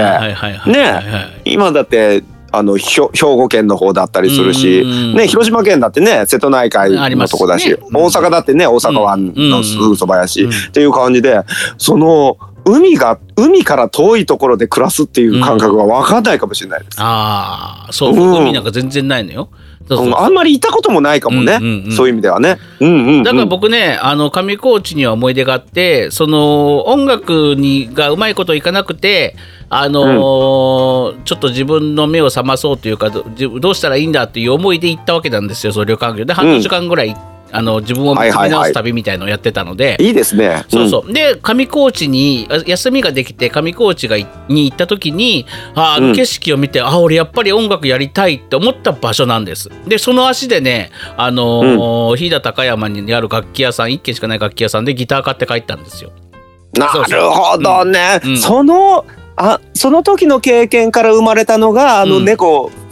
ね。今だって、あの、ひょ兵庫県の方だったりするし、うんね、広島県だってね、瀬戸内海のとこだし、ね大阪だってね、大阪湾のすぐそばやし、うん。っていう感じで、その、海が、海から遠いところで暮らすっていう感覚が分かんないかもしれないです。ああそう、うん。海なんか全然ないのよあんまり行ったこともないかもね、うんうんうん。そういう意味ではね。うんうんうん。だから僕ね、あの上高地には思い出があってその音楽にがうまいこといかなくてあのーちょっと自分の目を覚まそうというかどうしたらいいんだっていう思いで行ったわけなんですよその旅館業。で半年間ぐらい、あの自分を見つめ直す旅みたいのをやってたので。いいですね。そうそう。で上高地にあ休みができて上高地がいに行った時にああのうん。景色を見て、あ俺やっぱり音楽やりたいって思った場所なんです。でその足でねあのー飛騨高山にある楽器屋さん1軒しかない楽器屋さんでギター買って帰ったんですよ。なるほどね。うん。うん。そのあその時の経験から生まれたのがあのうん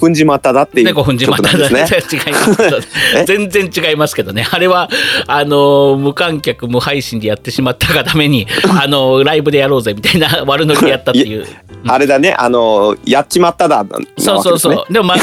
猫踏んじまっただっていう猫じまった曲なんですね。違いますけど え？全然違いますけどねあれはあのー無観客無配信でやってしまったがために あのーライブでやろうぜみたいな悪ノリでやったっていう あれだねあのやっちまっただなそうそうそう。わでもま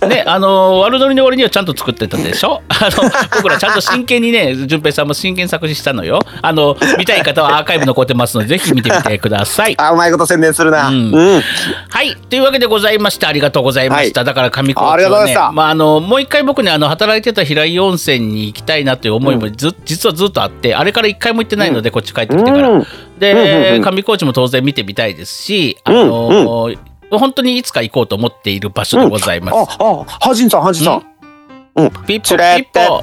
あねあの悪ノリの割にはちゃんと作ってたでしょ？あの僕らちゃんと真剣にね順平さんも真剣に作詞したのよ。あの見たい方はアーカイブ残ってますのでぜひ見てみてくださいあうまいこと宣伝するな。ううんん。はいというわけでございましてありがとうございました。だから上高ありがとうございまああのもう一回僕ねあの働いてた平井温泉に行きたいなという思いもず、実はずっとあってあれから一回も行ってないので、こっち帰ってきてから。うん。で、うんうんうん。上高地も当然見てみたいですし、あの本当にいつか行こうと思っている場所でございます。ああハジンさんハジンさん。ピッポチュレピッポ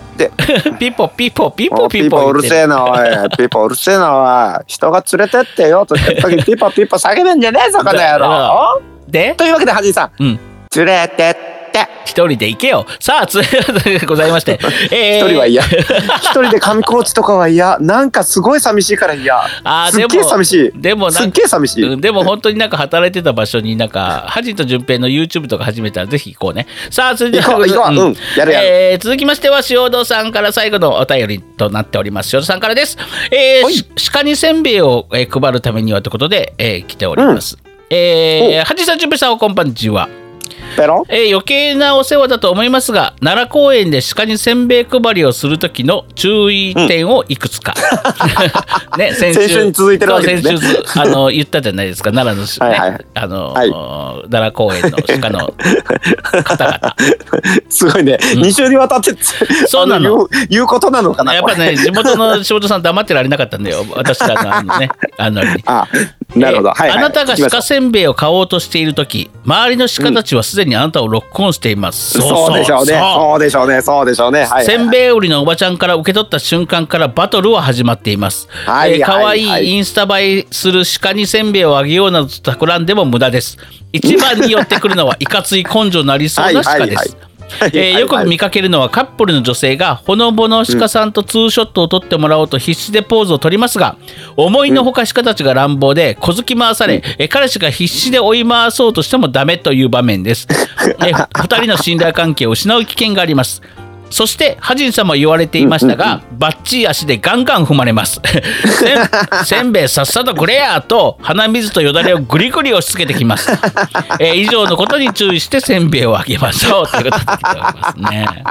ピッポピッポピッおポピッポピーポうるせえなおい。ピーポうるせえな おい。人が連れてってよと言った時にピーポピーポ叫ぶんじゃねえそこの野郎。で？というわけでハジンさん、うん連れてって。一人で行けよ。さあつで ございまして。え一人は嫌。一人で上高地とかは嫌。なんかすごい寂しいから嫌。あーすっげえ寂しい。でもなんすっげえ寂しい、うんでも本当になんか働いてた場所になんかハジと順平の YouTube とか始めたらぜひ行こうね。さあそれで行こう行こう。うん。やるやる。えー続きましては塩戸さんから最後のお便りとなっております。塩戸さんからです。えーはい。し鹿にせんべいを、えー配るためにはということで、えー来ております、えー、ハジさん順平さんおこんばんちはえー余計なお世話だと思いますが奈良公園で鹿にせんべい配りをする時の注意点をいくつか、ね先先週に続いてるわけですね。あの言ったじゃないですか奈良の、ねはいはいあの、はい。奈良公園の鹿の 方々。すごいね、二週にわたってそうなの。あ言う言うことなのかなやっぱね地元の仕事さん黙ってられなかったんだよ私らのあのねあのにあなるほど、えーはい、はい、あなたが鹿せんべいを買おうとしている時周りの鹿たちはすでにあなたをロックオンしています、そうでしょうね。そうでしょうね。そうでしょうね。はいせんべい売りのおばちゃんから受け取った瞬間からバトルは始まっています。はいえー可愛はいいインスタ映えする鹿にせんべいをあげようなどと企んでも無駄です。一番に寄ってくるのはいかつい根性のありそうな鹿です。はいはい。はいえーよく見かけるのはカップルの女性がほのぼの鹿さんとツーショットを撮ってもらおうと必死でポーズを取りますが思いのほか鹿たちが乱暴で小突き回され、えー彼氏が必死で追い回そうとしてもダメという場面です。えー二人の信頼関係を失う危険があります。そしてハジンさんも言われていましたが、バッチリ足でガンガン踏まれます。せんせんべいさっさとくれやと鼻水とよだれをグリグリ押し付けてきます。えー以上のことに注意してせんべいをあげましょうということでますね。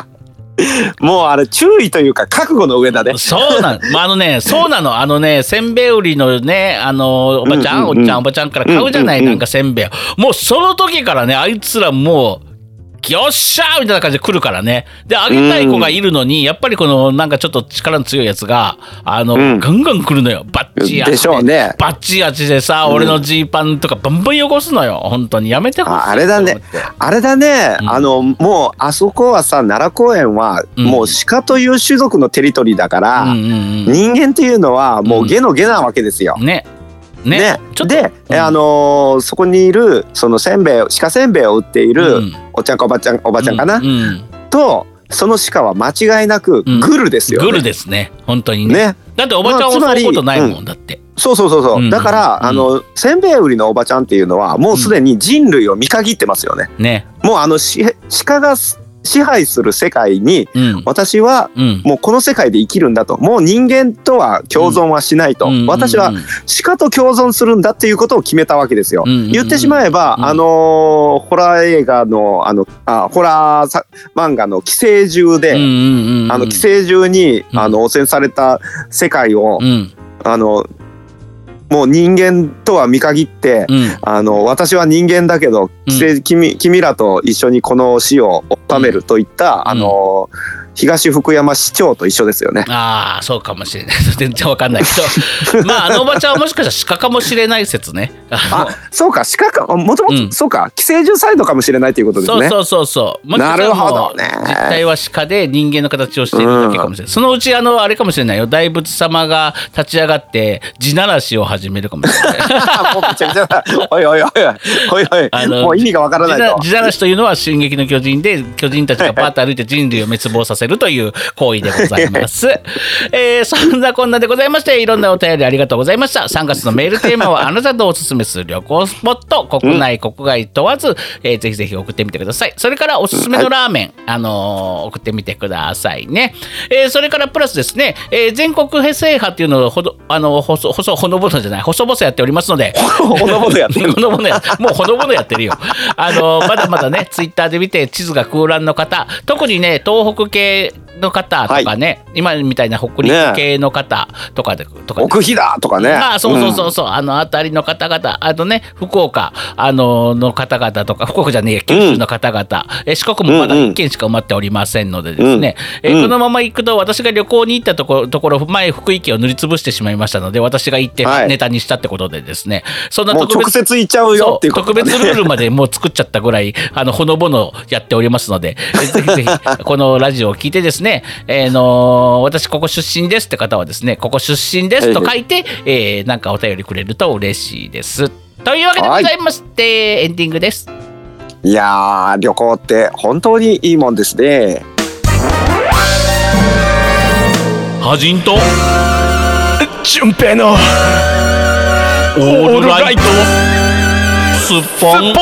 もうあれ注意というか覚悟の上だね。そうなの、まあ、あのね、そうなの、あのね、せんべい売りのね、あの、おばちゃん、うんうんうんおっちゃん、おばちゃんから買うじゃない、うんうんうんなんかせんべいを。もうその時からね、あいつらもう、よっしゃーみたいな感じで来るからね。で、あげたい子がいるのに、やっぱりこの、なんかちょっと力の強いやつが、あの、んガンガン来るのよ。バッチリでしょうねバッチリ味でさ、俺のジーパンとかバンバン汚すのよ。本当にやめてほしいああれだね。あれだね、うんあのもうあそこはさ奈良公園はうんもう鹿という種族のテリトリーだから、うんうん人間っていうのはもう下の下なわけですよ。うん。ね。ね。ねちょっとで、うんえあのーそこにいるそのせんべい鹿せんべいを売っている、うんおっちゃんかおばちゃんおばちゃんかな、うんうんとその鹿は間違いなくうんグルですよ、ねグルですね。本当にね。ねだっておばちゃんをまあつまり襲うことないもんだって。そうそうそうそう、うんだから、うんあのせんべい売りのおばちゃんっていうのはもうすでに人類を見限ってますよね。ね。もうあのし鹿が支配する世界にうん。私はうん。もうこの世界で生きるんだと。もう人間とは共存はしないと、うん私はうん。鹿と共存するんだっていうことを決めたわけですよ。うん言ってしまえば、うん。あのーホラー映画のあのあホラーさ漫画の寄生獣で、あの寄生獣に、うん。あの汚染された世界を、うん。あのもう人間とは見限って、うん。あの私は人間だけど、寄生君君らと一緒にこの死を収めるといった、あの東福山市長と一緒ですよね。ああそうかもしれない。全然わかんないけど。まああのおばちゃんはもしかしたら鹿かもしれない説ね。ああそうか鹿かもともと、うん。そうか寄生獣サイドかもしれないということですね。そうそうそうそう。なるほどね。実態は鹿で人間の形をしているだけかもしれない、そのうちあのあれかもしれないよ。大仏様が立ち上がって地ならしを始めるかもしれない。もうめちゃくちゃおいおいおいおいあのもう意味がわからないと。地ならしというのは「進撃の巨人」で巨人たちがパーッと歩いて人類を滅亡させるという行為でございます。えーそんなこんなでございましていろんなお便りありがとうございました。3月のメールテーマは あなたとおすすめする旅行スポット国内国外問わず、えーぜひぜひ送ってみてください。それからおすすめのラーメン、あのー送ってみてくださいね。えーそれからプラスですね、えー全国制覇っていうのをほどあの細細ほのぼのじゃない細々やっておりますので。ほのぼのやってるほのぼのやもうほのぼのやってるよ。あのまだまだねツイッターで見て地図が空欄の方特にね東北系での方とかね、今みたいな北陸系の方とかで、とかで奥飛騨とかね。ああそうそうそうそう、あの辺りの方々あとね福岡あのの方々とか福岡じゃねえや九州の方々、え四国もまだ1軒しか埋まっておりませんのでですね、えうん。このまま行くと私が旅行に行ったところところ前福井県を塗りつぶしてしまいましたので私が行ってはい。ネタにしたってことでですね、そんなもう直接行っちゃうよっていうね。特別ルールまでもう作っちゃったぐらいあのほのぼのやっておりますのでえぜひぜひこのラジオを聞いてですね、えーのー私ここ出身ですって方はですねここ出身ですと書いて、えーなんかお便りくれると嬉しいです。というわけでございまして、エンディングです。いやー旅行って本当にいいもんですね。はじんと純平のオールライトスッポン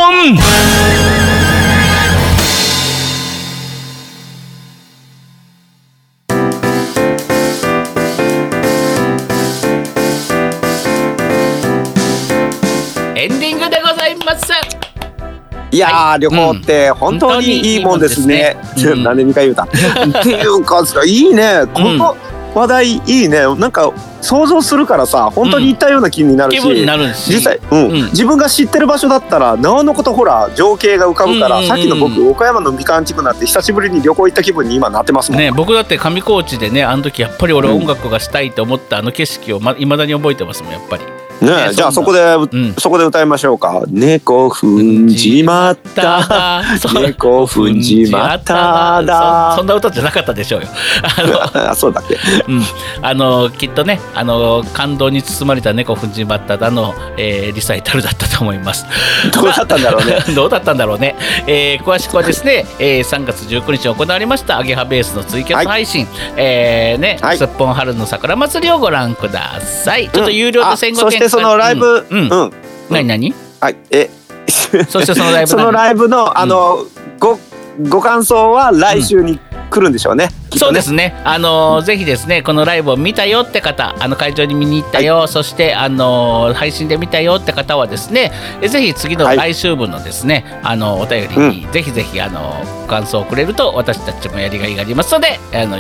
エンディングでございます。いやー、はい。旅行って本当にいいもんですね。本当にいいもんですね。うんなん。で2回言うた。っていうかいいね。この話題いいね。なんか想像するからさ本当に行ったような気になるし、気分になるし。実際、うん。うん。自分が知ってる場所だったらなおのことほら情景が浮かぶから、うんうんうん。さっきの僕岡山のみかん地区なんて久しぶりに旅行行った気分に今なってますもん。ね、僕だって上高地でねあの時やっぱり俺音楽がしたいと思ったあの景色をま未だに覚えてますもんやっぱり。ねねじゃあそこで、ん。そこで歌いましょうか。猫踏んじまった。猫踏んじまった。だ。そそんな歌じゃなかったでしょうよ。あのあ そうだっけ。うん、あのきっとねあの感動に包まれた猫踏んじまっただの、えーリサイタルだったと思います。どうだったんだろうね。どうだったんだろうね。えー詳しくはですね、えー3月19日に行われましたアゲハベースのツイキャス配信、えーね、はいすっぽん春の桜祭りをご覧ください。ちょっと有料とあ1500円、そしてそのライブ、うん、ううんん、何何？はい、え。そしてそのライブ その何ライブの、あの、ご、ご感想は来週に来るんでしょうね。ね。そうですね。あのーぜひですね、このライブを見たよって方、あの会場に見に行ったよ、そしてあのー配信で見たよって方はですね、えぜひ次のはい。来週分のですね、あのお便りに、ぜひぜひあのご感想をくれると私たちもやりがいがありますので、あの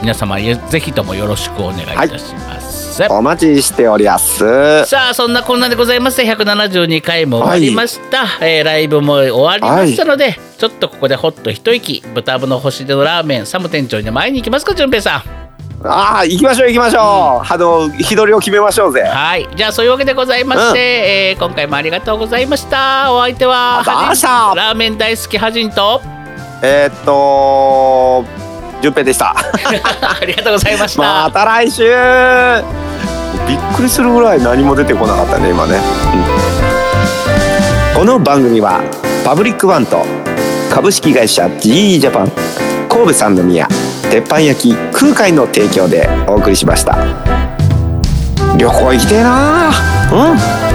皆様ぜひともよろしくお願いいたします。お待ちしております。さあそんなこんなでございまして172回も終わりました、えーライブも終わりましたので、ちょっとここでほっと一息豚の星でのラーメンサム店長に前に行きますか順平さんああ、行きましょう、行きましょう。あの、日取りを決めましょうぜ。はいじゃあそういうわけでございまして、えー今回もありがとうございましたお相手はありがとうございましたはじラーメン大好きはじんとえーっと。順平でした。ありがとうございました、また来週。びっくりするぐらい何も出てこなかったね、今ね。うん。この番組はパブリックワンと株式会社 GE ジャパン神戸三宮鉄板焼き空海の提供でお送りしました。旅行行きてえなうん。